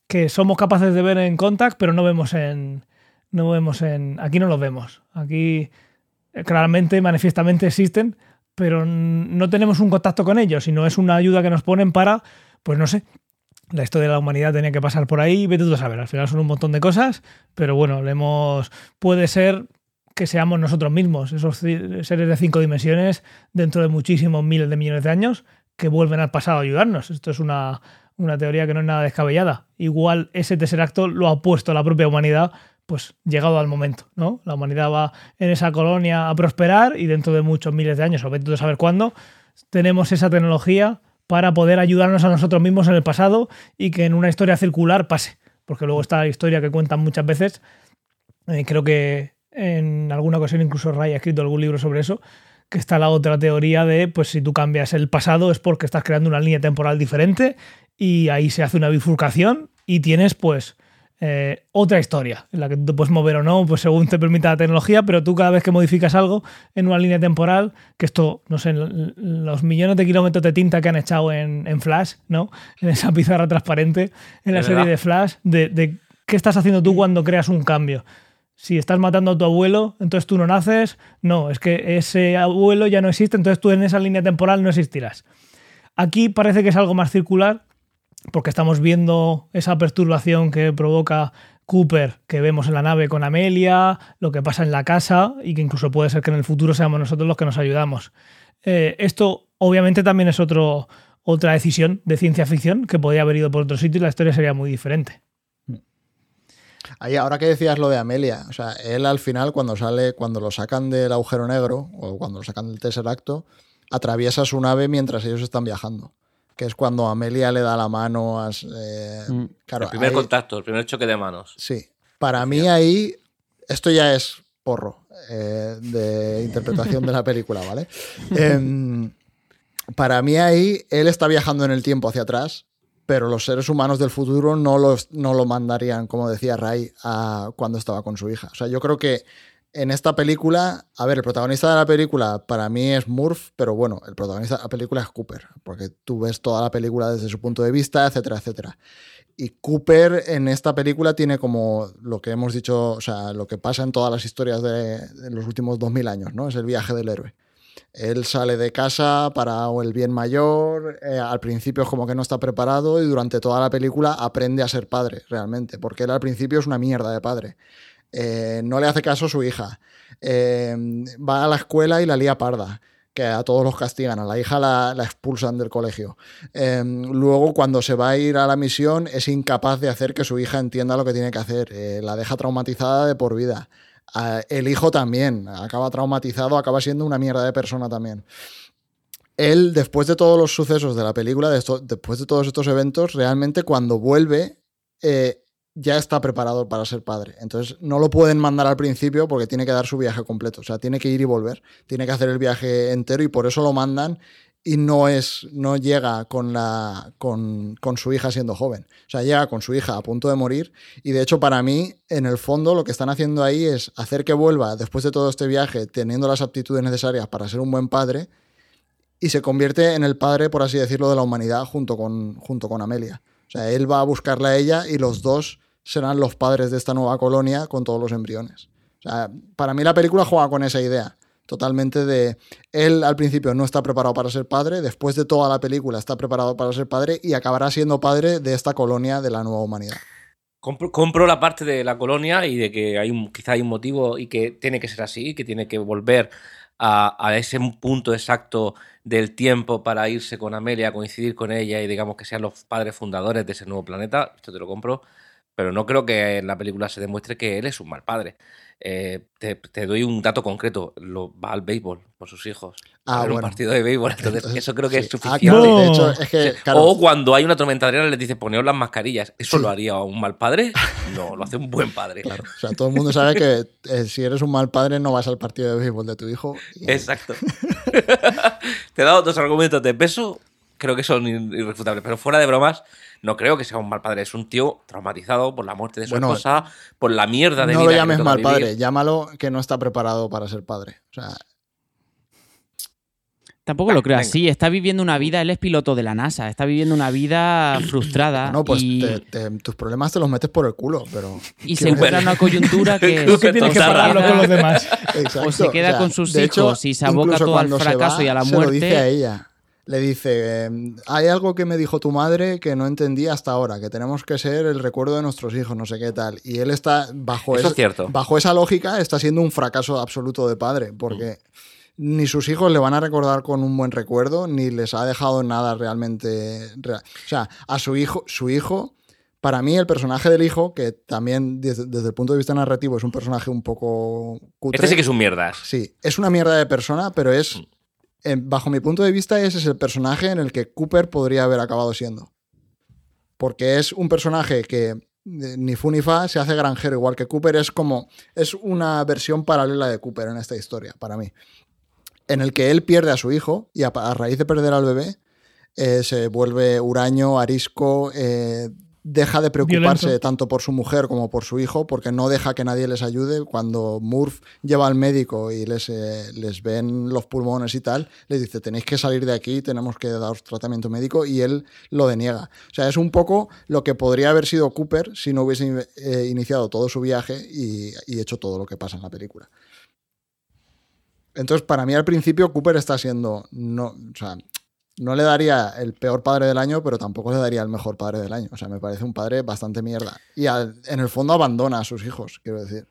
que somos capaces de ver en Contact, pero no vemos en. No vemos en. Aquí no los vemos. Aquí eh, claramente, manifiestamente existen, pero no tenemos un contacto con ellos, sino es una ayuda que nos ponen para, pues no sé, la historia de la humanidad tenía que pasar por ahí, vete tú a saber, al final son un montón de cosas, pero bueno, le hemos, puede ser que seamos nosotros mismos, esos seres de cinco dimensiones dentro de muchísimos miles de millones de años que vuelven al pasado a ayudarnos. Esto es una, una teoría que no es nada descabellada. Igual ese tercer acto lo ha puesto la propia humanidad, pues llegado al momento, ¿no? La humanidad va en esa colonia a prosperar y dentro de muchos miles de años, o vete tú a saber cuándo, tenemos esa tecnología para poder ayudarnos a nosotros mismos en el pasado y que en una historia circular pase. Porque luego está la historia que cuentan muchas veces. eh, creo que en alguna ocasión incluso Ray ha escrito algún libro sobre eso. Que está la otra teoría de, pues si tú cambias el pasado es porque estás creando una línea temporal diferente y ahí se hace una bifurcación y tienes pues eh, otra historia en la que tú te puedes mover o no, pues según te permita la tecnología, pero tú cada vez que modificas algo en una línea temporal, que esto, no sé, los millones de kilómetros de tinta que han echado en, en Flash, ¿no? En esa pizarra transparente, en la serie verdad. de Flash, de, de qué estás haciendo tú cuando creas un cambio. Si estás matando a tu abuelo, entonces tú no naces. No, es que ese abuelo ya no existe, entonces tú en esa línea temporal no existirás. Aquí parece que es algo más circular, porque estamos viendo esa perturbación que provoca Cooper, que vemos en la nave con Amelia, lo que pasa en la casa y que incluso puede ser que en el futuro seamos nosotros los que nos ayudamos. Eh, esto obviamente también es otro, otra decisión de ciencia ficción que podría haber ido por otro sitio y la historia sería muy diferente. Ahí, ahora que decías lo de Amelia, o sea, él al final cuando sale, cuando lo sacan del agujero negro o cuando lo sacan del tercer acto, atraviesa su nave mientras ellos están viajando. Que es cuando Amelia le da la mano a... eh, Mm. claro, el primer ahí- contacto, el primer choque de manos. Sí. Para mí ahí, esto ya es porro eh, de interpretación de la película, ¿vale? Em, para mí ahí, él está viajando en el tiempo hacia atrás, pero los seres humanos del futuro no, los, no lo mandarían, como decía Ray, a cuando estaba con su hija. O sea, yo creo que en esta película, a ver, el protagonista de la película para mí es Murph, pero bueno, el protagonista de la película es Cooper, porque tú ves toda la película desde su punto de vista, etcétera, etcétera. Y Cooper en esta película tiene como lo que hemos dicho, o sea, lo que pasa en todas las historias de, los últimos 2000 años, ¿no? Es el viaje del héroe. Él sale de casa para el bien mayor, eh, al principio es como que no está preparado y durante toda la película aprende a ser padre, realmente, porque él al principio es una mierda de padre. Eh, no le hace caso a su hija. Eh, va a la escuela y la lía parda, que a todos los castigan. A la hija la, expulsan del colegio. Eh, luego, cuando se va a ir a la misión, es incapaz de hacer que su hija entienda lo que tiene que hacer. La deja traumatizada de por vida. Ah, el hijo también, acaba traumatizado, acaba siendo una mierda de persona también. Él, después de todos los sucesos de la película, después de todos estos eventos, realmente cuando vuelve, ya está preparado para ser padre. Entonces no lo pueden mandar al principio porque tiene que dar su viaje completo. O sea, tiene que ir y volver. Tiene que hacer el viaje entero y por eso lo mandan y no es no llega con la con, con su hija siendo joven. O sea, llega con su hija a punto de morir y de hecho para mí en el fondo lo que están haciendo ahí es hacer que vuelva después de todo este viaje teniendo las aptitudes necesarias para ser un buen padre y se convierte en el padre, por así decirlo, de la humanidad junto con, junto con Amelia. O sea, él va a buscarla a ella y los dos serán los padres de esta nueva colonia con todos los embriones. O sea, para mí la película juega con esa idea. Totalmente de él al principio no está preparado para ser padre, después de toda la película está preparado para ser padre y acabará siendo padre de esta colonia de la nueva humanidad. Compro, la parte de la colonia y de que hay un, quizá hay un motivo y que tiene que ser así, que tiene que volver a ese punto exacto del tiempo para irse con Amelia, coincidir con ella y digamos que sean los padres fundadores de ese nuevo planeta. Esto te lo compro. Pero no creo que en la película se demuestre que él es un mal padre. Eh, te, te doy un dato concreto. Lo, va al béisbol por sus hijos. Ah, a ver un bueno. partido de béisbol. Entonces, Entonces, eso creo que sí. es Ah, suficiente. de No. hecho, es que, claro, O cuando hay una tormenta de arena les dice poneos las mascarillas. ¿Eso Sí. lo haría un mal padre? No, lo hace un buen padre. claro. O sea, todo el mundo sabe que eh, si eres un mal padre no vas al partido de béisbol de tu hijo. y- Exacto. Te he dado dos argumentos de peso, creo que son ir- irrefutables. Pero fuera de bromas, no creo que sea un mal padre. Es un tío traumatizado por la muerte de su Bueno, esposa, por la mierda de no vida lo llames mal vivir. padre, llámalo que no está preparado para ser padre. O sea, Tampoco lo creo Venga. así. Está viviendo una vida, él es piloto de la NASA, está viviendo una vida frustrada. No, pues y, te- te- tus problemas te los metes por el culo, pero. y se encuentra en una coyuntura que. Tú que tienes que pagarlo con los demás. Exacto. O se queda con sus hijos y se aboca todo al fracaso y a la se lo dice muerte. a ella. Le dice, em, hay algo que me dijo tu madre que no entendí hasta ahora, que tenemos que ser el recuerdo de nuestros hijos, no sé qué tal. Y él está, bajo, Eso ese- es cierto. bajo esa lógica, está siendo un fracaso absoluto de padre, porque ni sus hijos le van a recordar con un buen recuerdo, ni les ha dejado nada realmente... real. O sea, a su hijo, su hijo para mí, el personaje del hijo, que también desde, desde el punto de vista narrativo es un personaje un poco cutre. Este sí que es un mierdas. Sí, es una mierda de persona, pero es, en- bajo mi punto de vista, ese es el personaje en el que Cooper podría haber acabado siendo. Porque es un personaje que eh, ni fu ni fa se hace granjero, igual que Cooper es como, es una versión paralela de Cooper en esta historia, para mí. En el que él pierde a su hijo y a, raíz de perder al bebé, eh, se vuelve huraño, arisco, eh, deja de preocuparse Violento. tanto por su mujer como por su hijo, porque no deja que nadie les ayude. Cuando Murph lleva al médico y les, eh, les ven los pulmones y tal, les dice, tenéis que salir de aquí, tenemos que daros tratamiento médico, y él lo deniega. O sea, es un poco lo que podría haber sido Cooper si no hubiese eh, iniciado todo su viaje y, y hecho todo lo que pasa en la película. Entonces, para mí al principio Cooper está siendo, no, o sea, no le daría el peor padre del año, pero tampoco le daría el mejor padre del año. O sea, me parece un padre bastante mierda. Y al- en el fondo abandona a sus hijos, quiero decir.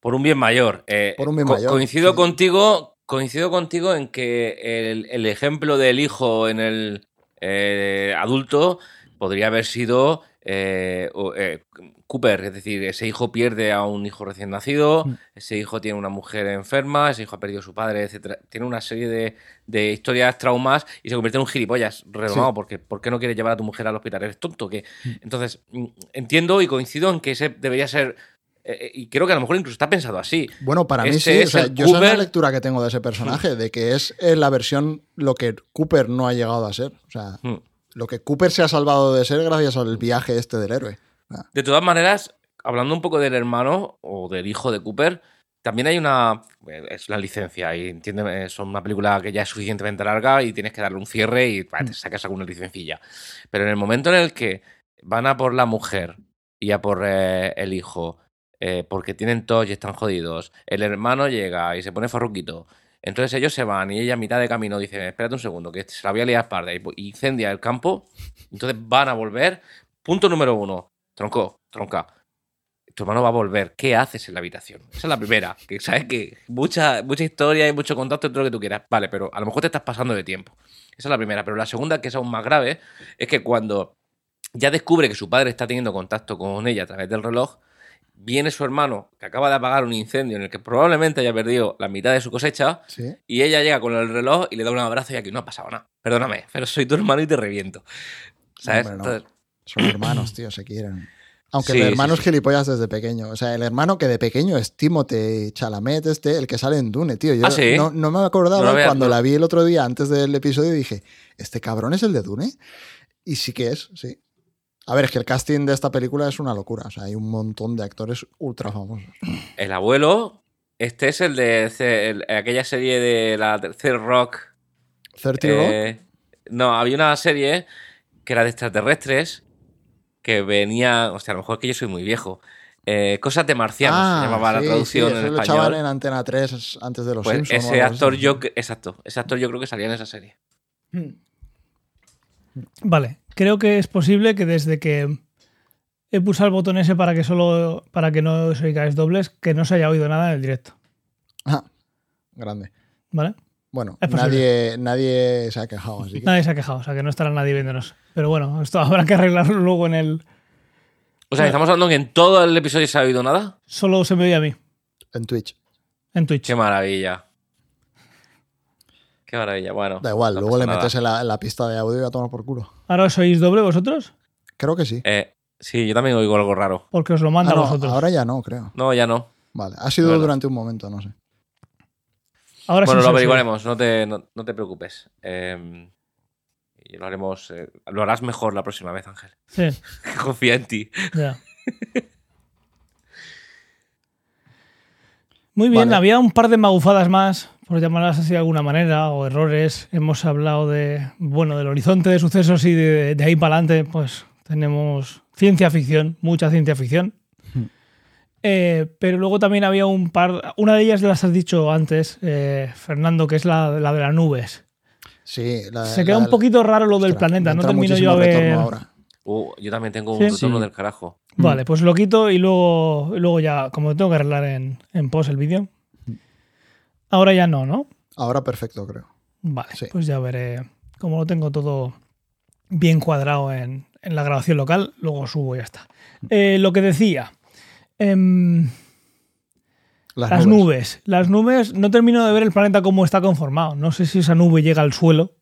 Por un bien mayor. Eh, Por un bien co- mayor, Coincido sí. contigo. Coincido contigo en que el, el ejemplo del hijo en el eh, adulto podría haber sido eh, eh, Cooper, es decir, ese hijo pierde a un hijo recién nacido, Mm. ese hijo tiene una mujer enferma, ese hijo ha perdido a su padre, etcétera. Tiene una serie de, de historias, traumas y se convierte en un gilipollas redomado Sí. porque ¿por qué no quieres llevar a tu mujer al hospital? ¿Eres tonto? que Entonces, mm, entiendo y coincido en que ese debería ser eh, eh, y creo que a lo mejor incluso está pensado así. Bueno, para mí Ese sí. O es sea, yo esa es la lectura que tengo de ese personaje, de que es eh, la versión lo que Cooper no ha llegado a ser. O sea, Mm. lo que Cooper se ha salvado de ser gracias al viaje este del héroe. De todas maneras, hablando un poco del hermano o del hijo de Cooper, también hay una. eh, Es la licencia, y entiéndeme, es una película que ya es suficientemente larga y tienes que darle un cierre y bah, te sacas alguna licencilla. Pero en el momento en el que van a por la mujer y a por eh, el hijo, eh, porque tienen tos y están jodidos, el hermano llega y se pone farruquito. Entonces ellos se van y ella a mitad de camino dice, espérate un segundo, que se la voy a liar parda y y incendia el campo. Entonces van a volver. Punto número uno. Tronco, tronca. Tu hermano va a volver. ¿Qué haces en la habitación? Esa es la primera. Que sabes que mucha, mucha historia y mucho contacto entre lo que tú quieras. Vale, pero a lo mejor te estás pasando de tiempo. Esa es la primera. Pero la segunda, que es aún más grave, es que cuando ya descubre que su padre está teniendo contacto con ella a través del reloj, viene su hermano, que acaba de apagar un incendio en el que probablemente haya perdido la mitad de su cosecha, Sí. y ella llega con el reloj y le da un abrazo y aquí no ha pasado nada. Perdóname, pero soy tu hermano y te reviento. ¿Sabes? No. Entonces, Son hermanos, tío, se quieren. Aunque Sí, el hermano sí, es gilipollas desde pequeño. O sea, el hermano que de pequeño es Timothée Chalamet, este, el que sale en Dune, tío. Yo Ah, no, no me acordaba No había- cuando no. la vi el otro día antes del episodio y dije, ¿este cabrón es el de Dune? Y sí que es, sí. A ver, es que el casting de esta película es una locura. O sea, hay un montón de actores ultra famosos. el abuelo, este es el de el- aquella serie de la tercer rock. 30 Rock. eh, no, había una serie que era de extraterrestres que venía. Hostia, a lo mejor es que yo soy muy viejo. Eh, Cosas de marcianos se llamaba la Ah, sí, traducción sí, en lo español. en Antena 3 antes de los Pues Simpsons. o ese actor, yo, exacto, ese actor yo creo que salía en esa serie. Vale, creo que es posible que desde que he pulsado el botón ese para que solo para que no se oigáis dobles, que no se haya oído nada en el directo. Ah, grande. ¿Vale? Bueno, nadie, nadie se ha quejado, así que... Nadie se ha quejado, o sea que no estará nadie viéndonos. Pero bueno, esto habrá que arreglarlo luego en el. O sea, estamos hablando que en todo el episodio se ha oído nada. Solo se me oye a mí, En Twitch. en Twitch. Qué maravilla. Qué maravilla. Bueno. Da igual, no luego le metes en la, en la pista de audio y a tomar por culo. ¿Ahora os oís doble vosotros? Creo que sí. Eh, sí, yo también oigo algo raro. Porque os lo manda Ah, no, a vosotros. ahora ya no, creo. No, ya no. Vale, ha sido durante un momento, no sé. Ahora bueno, sí lo averiguaremos, no te, no, no te preocupes. Eh, y lo haremos. eh, lo harás mejor la próxima vez, Ángel. Sí, Confía en ti. ya. Muy bien, Vale. había un par de magufadas más por llamarlas así de alguna manera, o errores. Hemos hablado de, bueno, del horizonte de sucesos y de, de ahí para adelante, pues tenemos ciencia ficción, mucha ciencia ficción. Eh, pero luego también había un par, una de ellas las has dicho antes, eh, Fernando, que es la, la de las nubes. Sí, la- Se la queda un poquito raro lo del Ostras, planeta, no termino yo a ver. ahora. Uh, yo también tengo Sí. un retorno Sí. del carajo. Vale, pues lo quito y luego, luego ya, como tengo que arreglar en, en post el vídeo. Ahora ya no, ¿no? Ahora perfecto, creo. Vale, Sí. pues ya veré. Como lo tengo todo bien cuadrado en, en la grabación local, luego subo y ya está. Eh, lo que decía. Em, Las, las nubes. nubes. Las nubes, no termino de ver el planeta cómo está conformado. No sé si esa nube llega al suelo.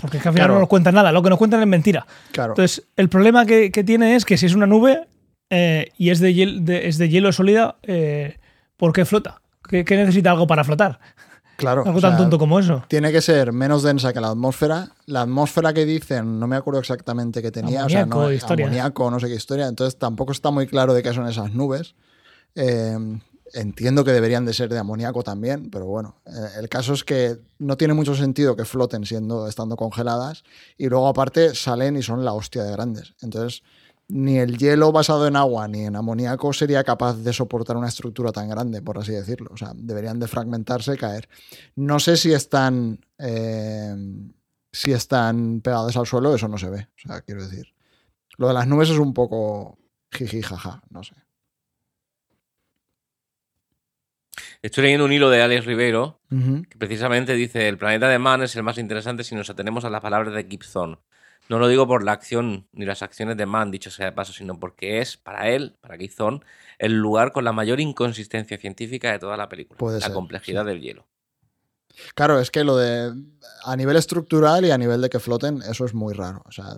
Porque es que al final Claro. no nos cuentan nada. Lo que nos cuentan es mentira. Claro. Entonces, el problema que, que tiene es que si es una nube eh, y es de, hiel- de- es de hielo sólida, eh, ¿por qué flota? ¿Qué, qué necesita algo para flotar? Claro. Algo o tan tonto como eso. Tiene que ser menos densa que la atmósfera. La atmósfera que dicen, no me acuerdo exactamente qué tenía. o sea, Amoníaco, no, amoníaco, no sé qué historia. Entonces tampoco está muy claro de qué son esas nubes. Eh, entiendo que deberían de ser de amoníaco también, pero bueno. eh, el caso es que no tiene mucho sentido que floten siendo, estando congeladas. Y luego aparte salen y son la hostia de grandes. Entonces ni el hielo basado en agua ni en amoníaco sería capaz de soportar una estructura tan grande, por así decirlo. O sea, deberían de fragmentarse y caer. No sé si están. eh, si están pegadas al suelo, eso no se ve. O sea, quiero decir. Lo de las nubes es un poco jiji, jaja, no sé. Estoy leyendo un hilo de Alex Ribeiro Ujú. que precisamente dice: El planeta de Man es el más interesante si nos atenemos a las palabras de Gibson. No lo digo por la acción ni las acciones de Man, dicho sea de paso, sino porque es, para él, para Gibson, el lugar con la mayor inconsistencia científica de toda la película. Puede la ser, complejidad sí. del hielo. Claro, es que lo de. A nivel estructural y a nivel de que floten, eso es muy raro. O sea,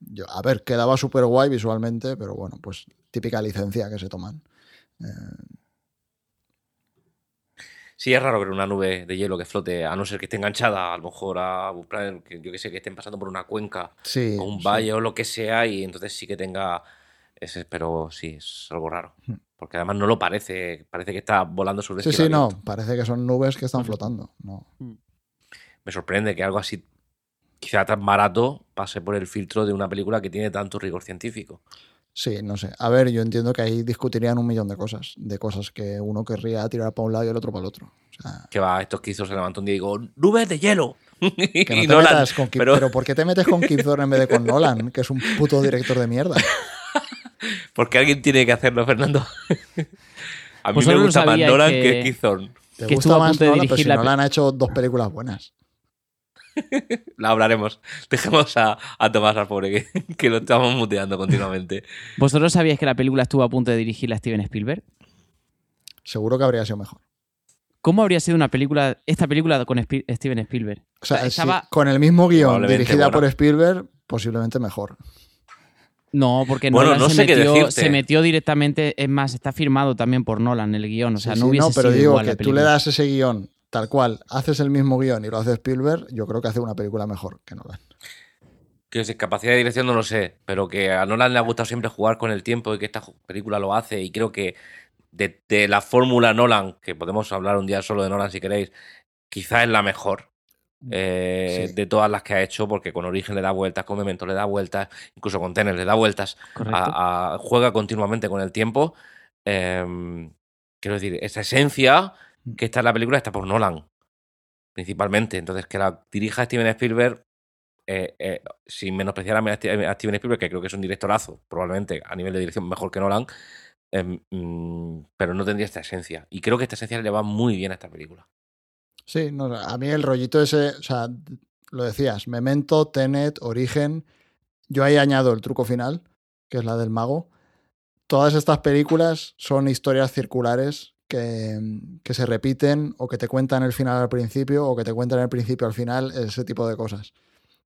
yo, a ver, quedaba súper guay visualmente, pero bueno, pues típica licencia que se toman. Sí, es raro ver una nube de hielo que flote, a no ser que esté enganchada, a lo mejor a un plan, que yo que sé, que estén pasando por una cuenca Sí. o un sí. valle o lo que sea, y entonces sí que tenga ese, pero sí, es algo raro. Hmm. Porque además no lo parece, parece que está volando sobre Sí, cielo sí, no. Parece que son nubes que están flotando. No. Me sorprende que algo así, quizá tan barato, pase por el filtro de una película que tiene tanto rigor científico. Sí, no sé. A ver, yo entiendo que ahí discutirían un millón de cosas. De cosas que uno querría tirar para un lado y el otro para el otro. O sea, Que va, estos que hizo se levantó un día y digo, nubes de hielo. que no y te Nolan, metas con Kip- pero- pero... ¿por qué te metes con Kip Thorne en vez de con Nolan? Que es un puto director de mierda. Porque alguien tiene que hacerlo, Fernando. A mí Pues me gusta más Nolan que- que Keith Thorne. ¿Te Que gusta más Nolan? Pero dirigir si la- Nolan ha hecho dos películas buenas. La hablaremos. Dejemos a, a Tomás al pobre, que, que lo estamos muteando continuamente. ¿Vosotros sabíais que la película estuvo a punto de dirigirla Steven Spielberg? Seguro que habría sido mejor. ¿Cómo habría sido una película, esta película con Steven Spielberg? O sea, O sea, si estaba- con el mismo guion dirigida buena. por Spielberg, posiblemente mejor. No, porque Bueno, Nolan no se, metió, se metió directamente, es más, está firmado también por Nolan el guion, o sea, Sí, no sí, hubiese pero sido digo igual que tú le das ese guion tal cual, haces el mismo guion y lo hace Spielberg, yo creo que hace una película mejor que Nolan. Que si capacidad de dirección no lo sé, pero que a Nolan le ha gustado siempre jugar con el tiempo y que esta película lo hace. Y creo que de, de la fórmula Nolan, que podemos hablar un día solo de Nolan si queréis, quizá es la mejor. eh, Sí. de todas las que ha hecho, porque con Origen le da vueltas, con Memento le da vueltas, incluso con Tenet le da vueltas, a- juega continuamente con el tiempo. Em, quiero decir, esa esencia que está la película está por Nolan, principalmente. Entonces, que la dirija Steven Spielberg, eh, eh, sin menospreciar a, Steven Spielberg, que creo que es un directorazo, probablemente a nivel de dirección mejor que Nolan, em, mm, pero no tendría esta esencia. Y creo que esta esencia le va muy bien a esta película. Sí, a mí el rollito ese, o sea, lo decías, Memento, Tenet, Origen, yo ahí añado el truco final, que es la del mago. Todas estas películas son historias circulares que, que se repiten o que te cuentan el final al principio o que te cuentan el principio al final, ese tipo de cosas.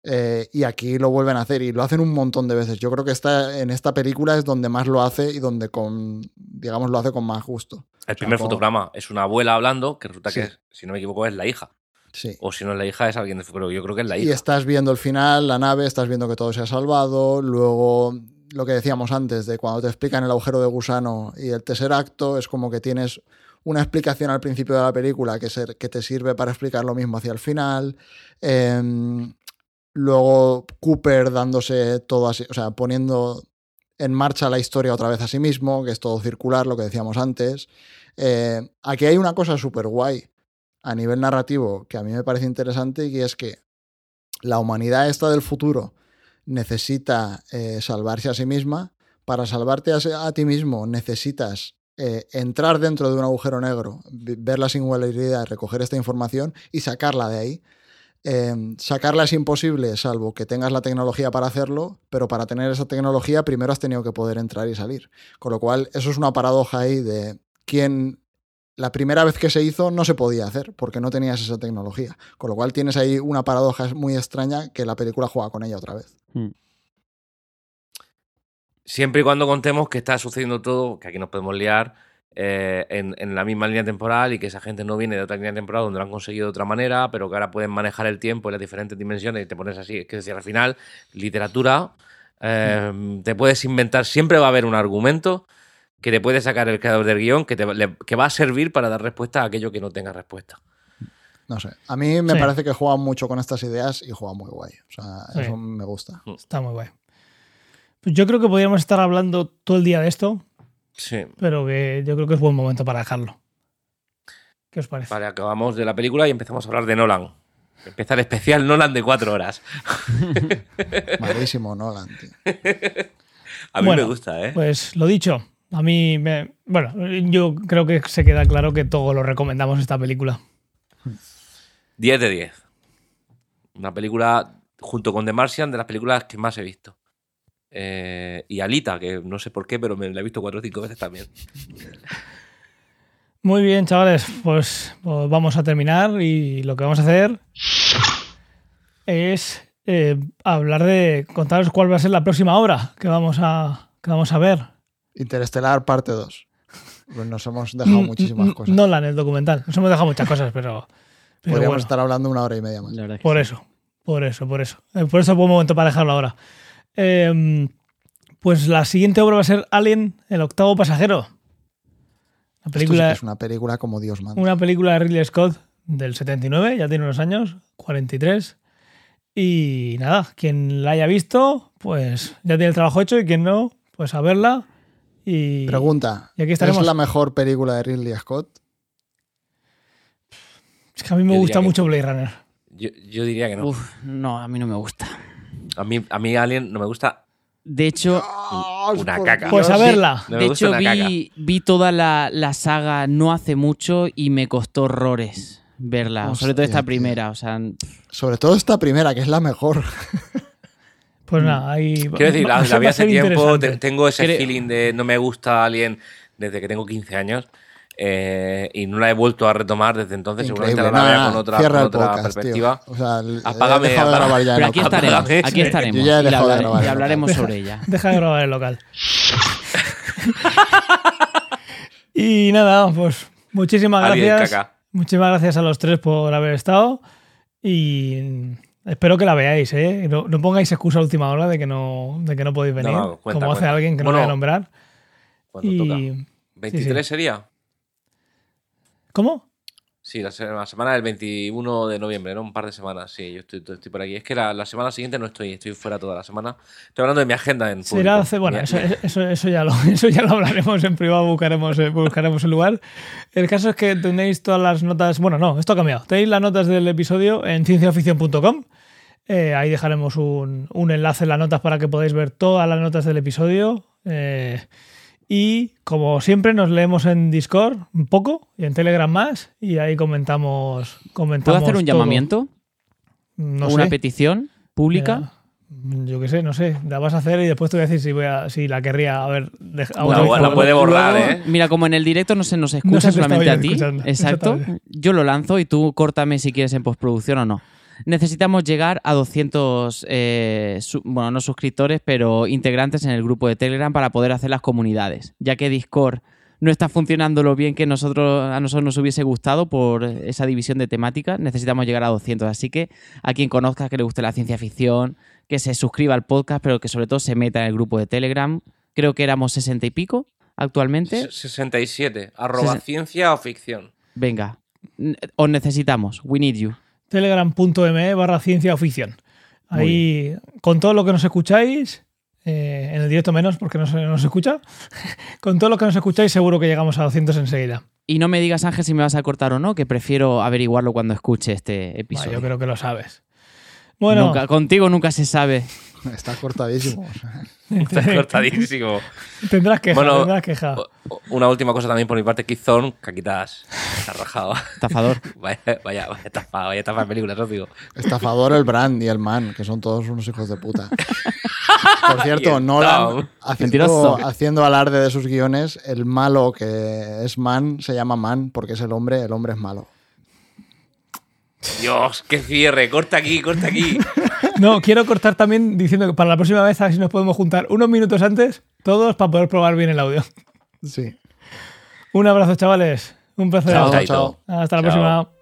Eh, y aquí lo vuelven a hacer y lo hacen un montón de veces. Yo creo que esta, en esta película es donde más lo hace y donde con, digamos, lo hace con más gusto. El sea, primer como- fotograma es una abuela hablando, que resulta Sí. que, si no me equivoco, es la hija. Sí. O si no es la hija, es alguien de pero yo creo que es la Y hija. estás viendo el final, la nave, estás viendo que todo se ha salvado, luego lo que decíamos antes, de cuando te explican el agujero de gusano y el tercer acto, es como que tienes una explicación al principio de la película que, se- que te sirve para explicar lo mismo hacia el final. Em, luego Cooper dándose todo así, o sea, poniendo en marcha la historia otra vez a sí mismo, que es todo circular, lo que decíamos antes. Eh, aquí hay una cosa súper guay a nivel narrativo que a mí me parece interesante y es que la humanidad esta del futuro necesita eh, salvarse a sí misma. Para salvarte a, ti mismo necesitas eh, entrar dentro de un agujero negro, ver la singularidad, recoger esta información y sacarla de ahí. Eh, sacarla es imposible salvo que tengas la tecnología para hacerlo, pero para tener esa tecnología primero has tenido que poder entrar y salir. Con lo cual, eso es una paradoja ahí de quién la primera vez que se hizo no se podía hacer porque no tenías esa tecnología. Con lo cual tienes ahí una paradoja muy extraña que la película juega con ella otra vez. Mm. Siempre y cuando contemos que está sucediendo todo, que aquí nos podemos liar, eh, en, en la misma línea temporal y que esa gente no viene de otra línea temporal donde lo han conseguido de otra manera, pero que ahora pueden manejar el tiempo y las diferentes dimensiones y te pones así. Es que decir, al final, literatura, eh, te puedes inventar, siempre va a haber un argumento que te puede sacar el creador del guion que, te, le- que va a servir para dar respuesta a aquello que no tenga respuesta. No sé. A mí me Sí. parece que juegan mucho con estas ideas y juegan muy guay. O sea, Sí. eso me gusta. Está muy guay. Pues yo creo que podríamos estar hablando todo el día de esto, Sí. pero que yo creo que es buen momento para dejarlo. ¿Qué os parece? Vale, acabamos de la película y empezamos a hablar de Nolan. Empieza el especial Nolan de cuatro horas. Malísimo Nolan, tío. A mí Bueno, me gusta, ¿eh? Pues lo dicho, a mí me. Bueno, yo creo que se queda claro que todos lo recomendamos esta película. 10 de 10. Una película, junto con The Martian, de las películas que más he visto. Eh, y Alita, que no sé por qué, pero me la he visto cuatro o cinco veces también. Muy bien, chavales, pues, pues vamos a terminar y lo que vamos a hacer es eh, hablar de contaros cuál va a ser la próxima obra que vamos a, que vamos a ver. Interestelar parte 2. Pues nos hemos dejado muchísimas cosas. Nolan, el documental. Nos hemos dejado muchas cosas, pero. pero Podríamos bueno, estar hablando una hora y media más. La verdad es que por sí. eso, por eso, por eso. Eh, Por eso es buen momento para dejarlo ahora. Eh, pues la siguiente obra va a ser Alien, el octavo pasajero. La Esto sí que es una película como Dios manda. una película de Ridley Scott del 79, ya tiene unos años, 43. Y nada, quien la haya visto, pues ya tiene el trabajo hecho y quien no, pues a verla. Y Pregunta: y aquí estaremos. ¿es la mejor película de Ridley Scott? es que a mí me Yo gusta que- mucho Blade Runner. Yo, yo diría que no. Uf, no, a mí no me gusta. A mí, a mí Alien no me gusta. De hecho, Una caca. Pues a verla. No de hecho vi, vi toda la, la saga no hace mucho y me costó horrores verla. sobre todo esta primera. O sea, Sobre todo esta primera, que es la mejor. Pues nada, ahí. Quiero decir, la, vi hace tiempo, te- tengo ese Creo- feeling de no me gusta Alien desde que tengo 15 años. eh, y no la he vuelto a retomar desde entonces. Increíble. Seguramente la No, veré no, con otra, con otra podcast, perspectiva. tío. O sea, el- Apágame, de apágame. grabar ya. pero aquí estaremos. Apágame. Aquí estaremos. Yo ya he y, de hablaremos sobre ella. Deja de grabar el local. y nada, pues muchísimas gracias. caca. Muchísimas gracias a los tres por haber estado. Y espero que la veáis, ¿eh? No, no pongáis excusa a última hora de que no, de que no podéis venir. no, cuenta, como hace alguien que no voy a nombrar. Cuando toca. Y... ¿23 sería? ¿Cómo? Sí, la, se- la semana del 21 de noviembre, ¿no? Un par de semanas, sí, yo estoy, estoy por aquí. Es que la, la semana siguiente no estoy, estoy fuera toda la semana. Estoy hablando de mi agenda en Será público. hace- bueno, eso, eso, eso ya lo, eso ya lo hablaremos en privado, buscaremos, eh, buscaremos el lugar. El caso es que tenéis todas las notas, bueno, no, esto ha cambiado. Tenéis las notas del episodio en cienciaficción.com. Eh, ahí dejaremos un, un enlace en las notas para que podáis ver todas las notas del episodio. Eh, y como siempre nos leemos en Discord un poco y en Telegram más y ahí comentamos comentamos ¿Puedo hacer un todo. llamamiento? No ¿O una sé. petición pública? Yo qué sé, no sé. La vas a hacer y después te voy a decir si, voy a, si la querría haber dejado. Bueno, puede borrar, Luego, ¿eh? Mira, como en el directo no se nos escucha No se solamente a ti. escuchando, Exacto. Yo lo lanzo y tú córtame si quieres en postproducción o no. Necesitamos llegar a 200, eh, bueno, no suscriptores, pero integrantes en el grupo de Telegram para poder hacer las comunidades, ya que Discord no está funcionando lo bien que nosotros, a nosotros nos hubiese gustado por esa división de temáticas. Necesitamos llegar a 200. Así que a quien conozca que le guste la ciencia ficción, que se suscriba al podcast, pero que sobre todo se meta en el grupo de Telegram. Creo que éramos sesenta y pico actualmente. 67. Arroba ciencia o ficción. Venga, os necesitamos. We need you. Telegram.me barra ciencia o ficción. Ahí, con todo lo que nos escucháis, eh, en el directo menos porque no se nos escucha, con todo lo que nos escucháis seguro que llegamos a 200 enseguida. Y no me digas, Ángel, si me vas a cortar o no, que prefiero averiguarlo cuando escuche este episodio. yo creo que lo sabes. Bueno, Nunca- contigo nunca se sabe. Está cortadísimo. Está cortadísimo. tendrás queja, Bueno, tendrás queja. Una última cosa también por mi parte, Kizón, caquitas. Está rajado. Estafador. Vaya, vaya, vaya estafa, vaya estafa de películas, os digo. Estafador el Brand y el Man, que son todos unos hijos de puta. Por cierto, Nolan, haciendo, haciendo alarde de sus guiones, el malo que es Man se llama Man porque es el hombre, el hombre es malo. Dios, qué cierre. Corta aquí, corta aquí. No, quiero cortar también diciendo que para la próxima vez a ver si nos podemos juntar unos minutos antes, todos, para poder probar bien el audio. Sí. Un abrazo, chavales. Un placer. Chao, Chaito. chao. Hasta la Chao. próxima.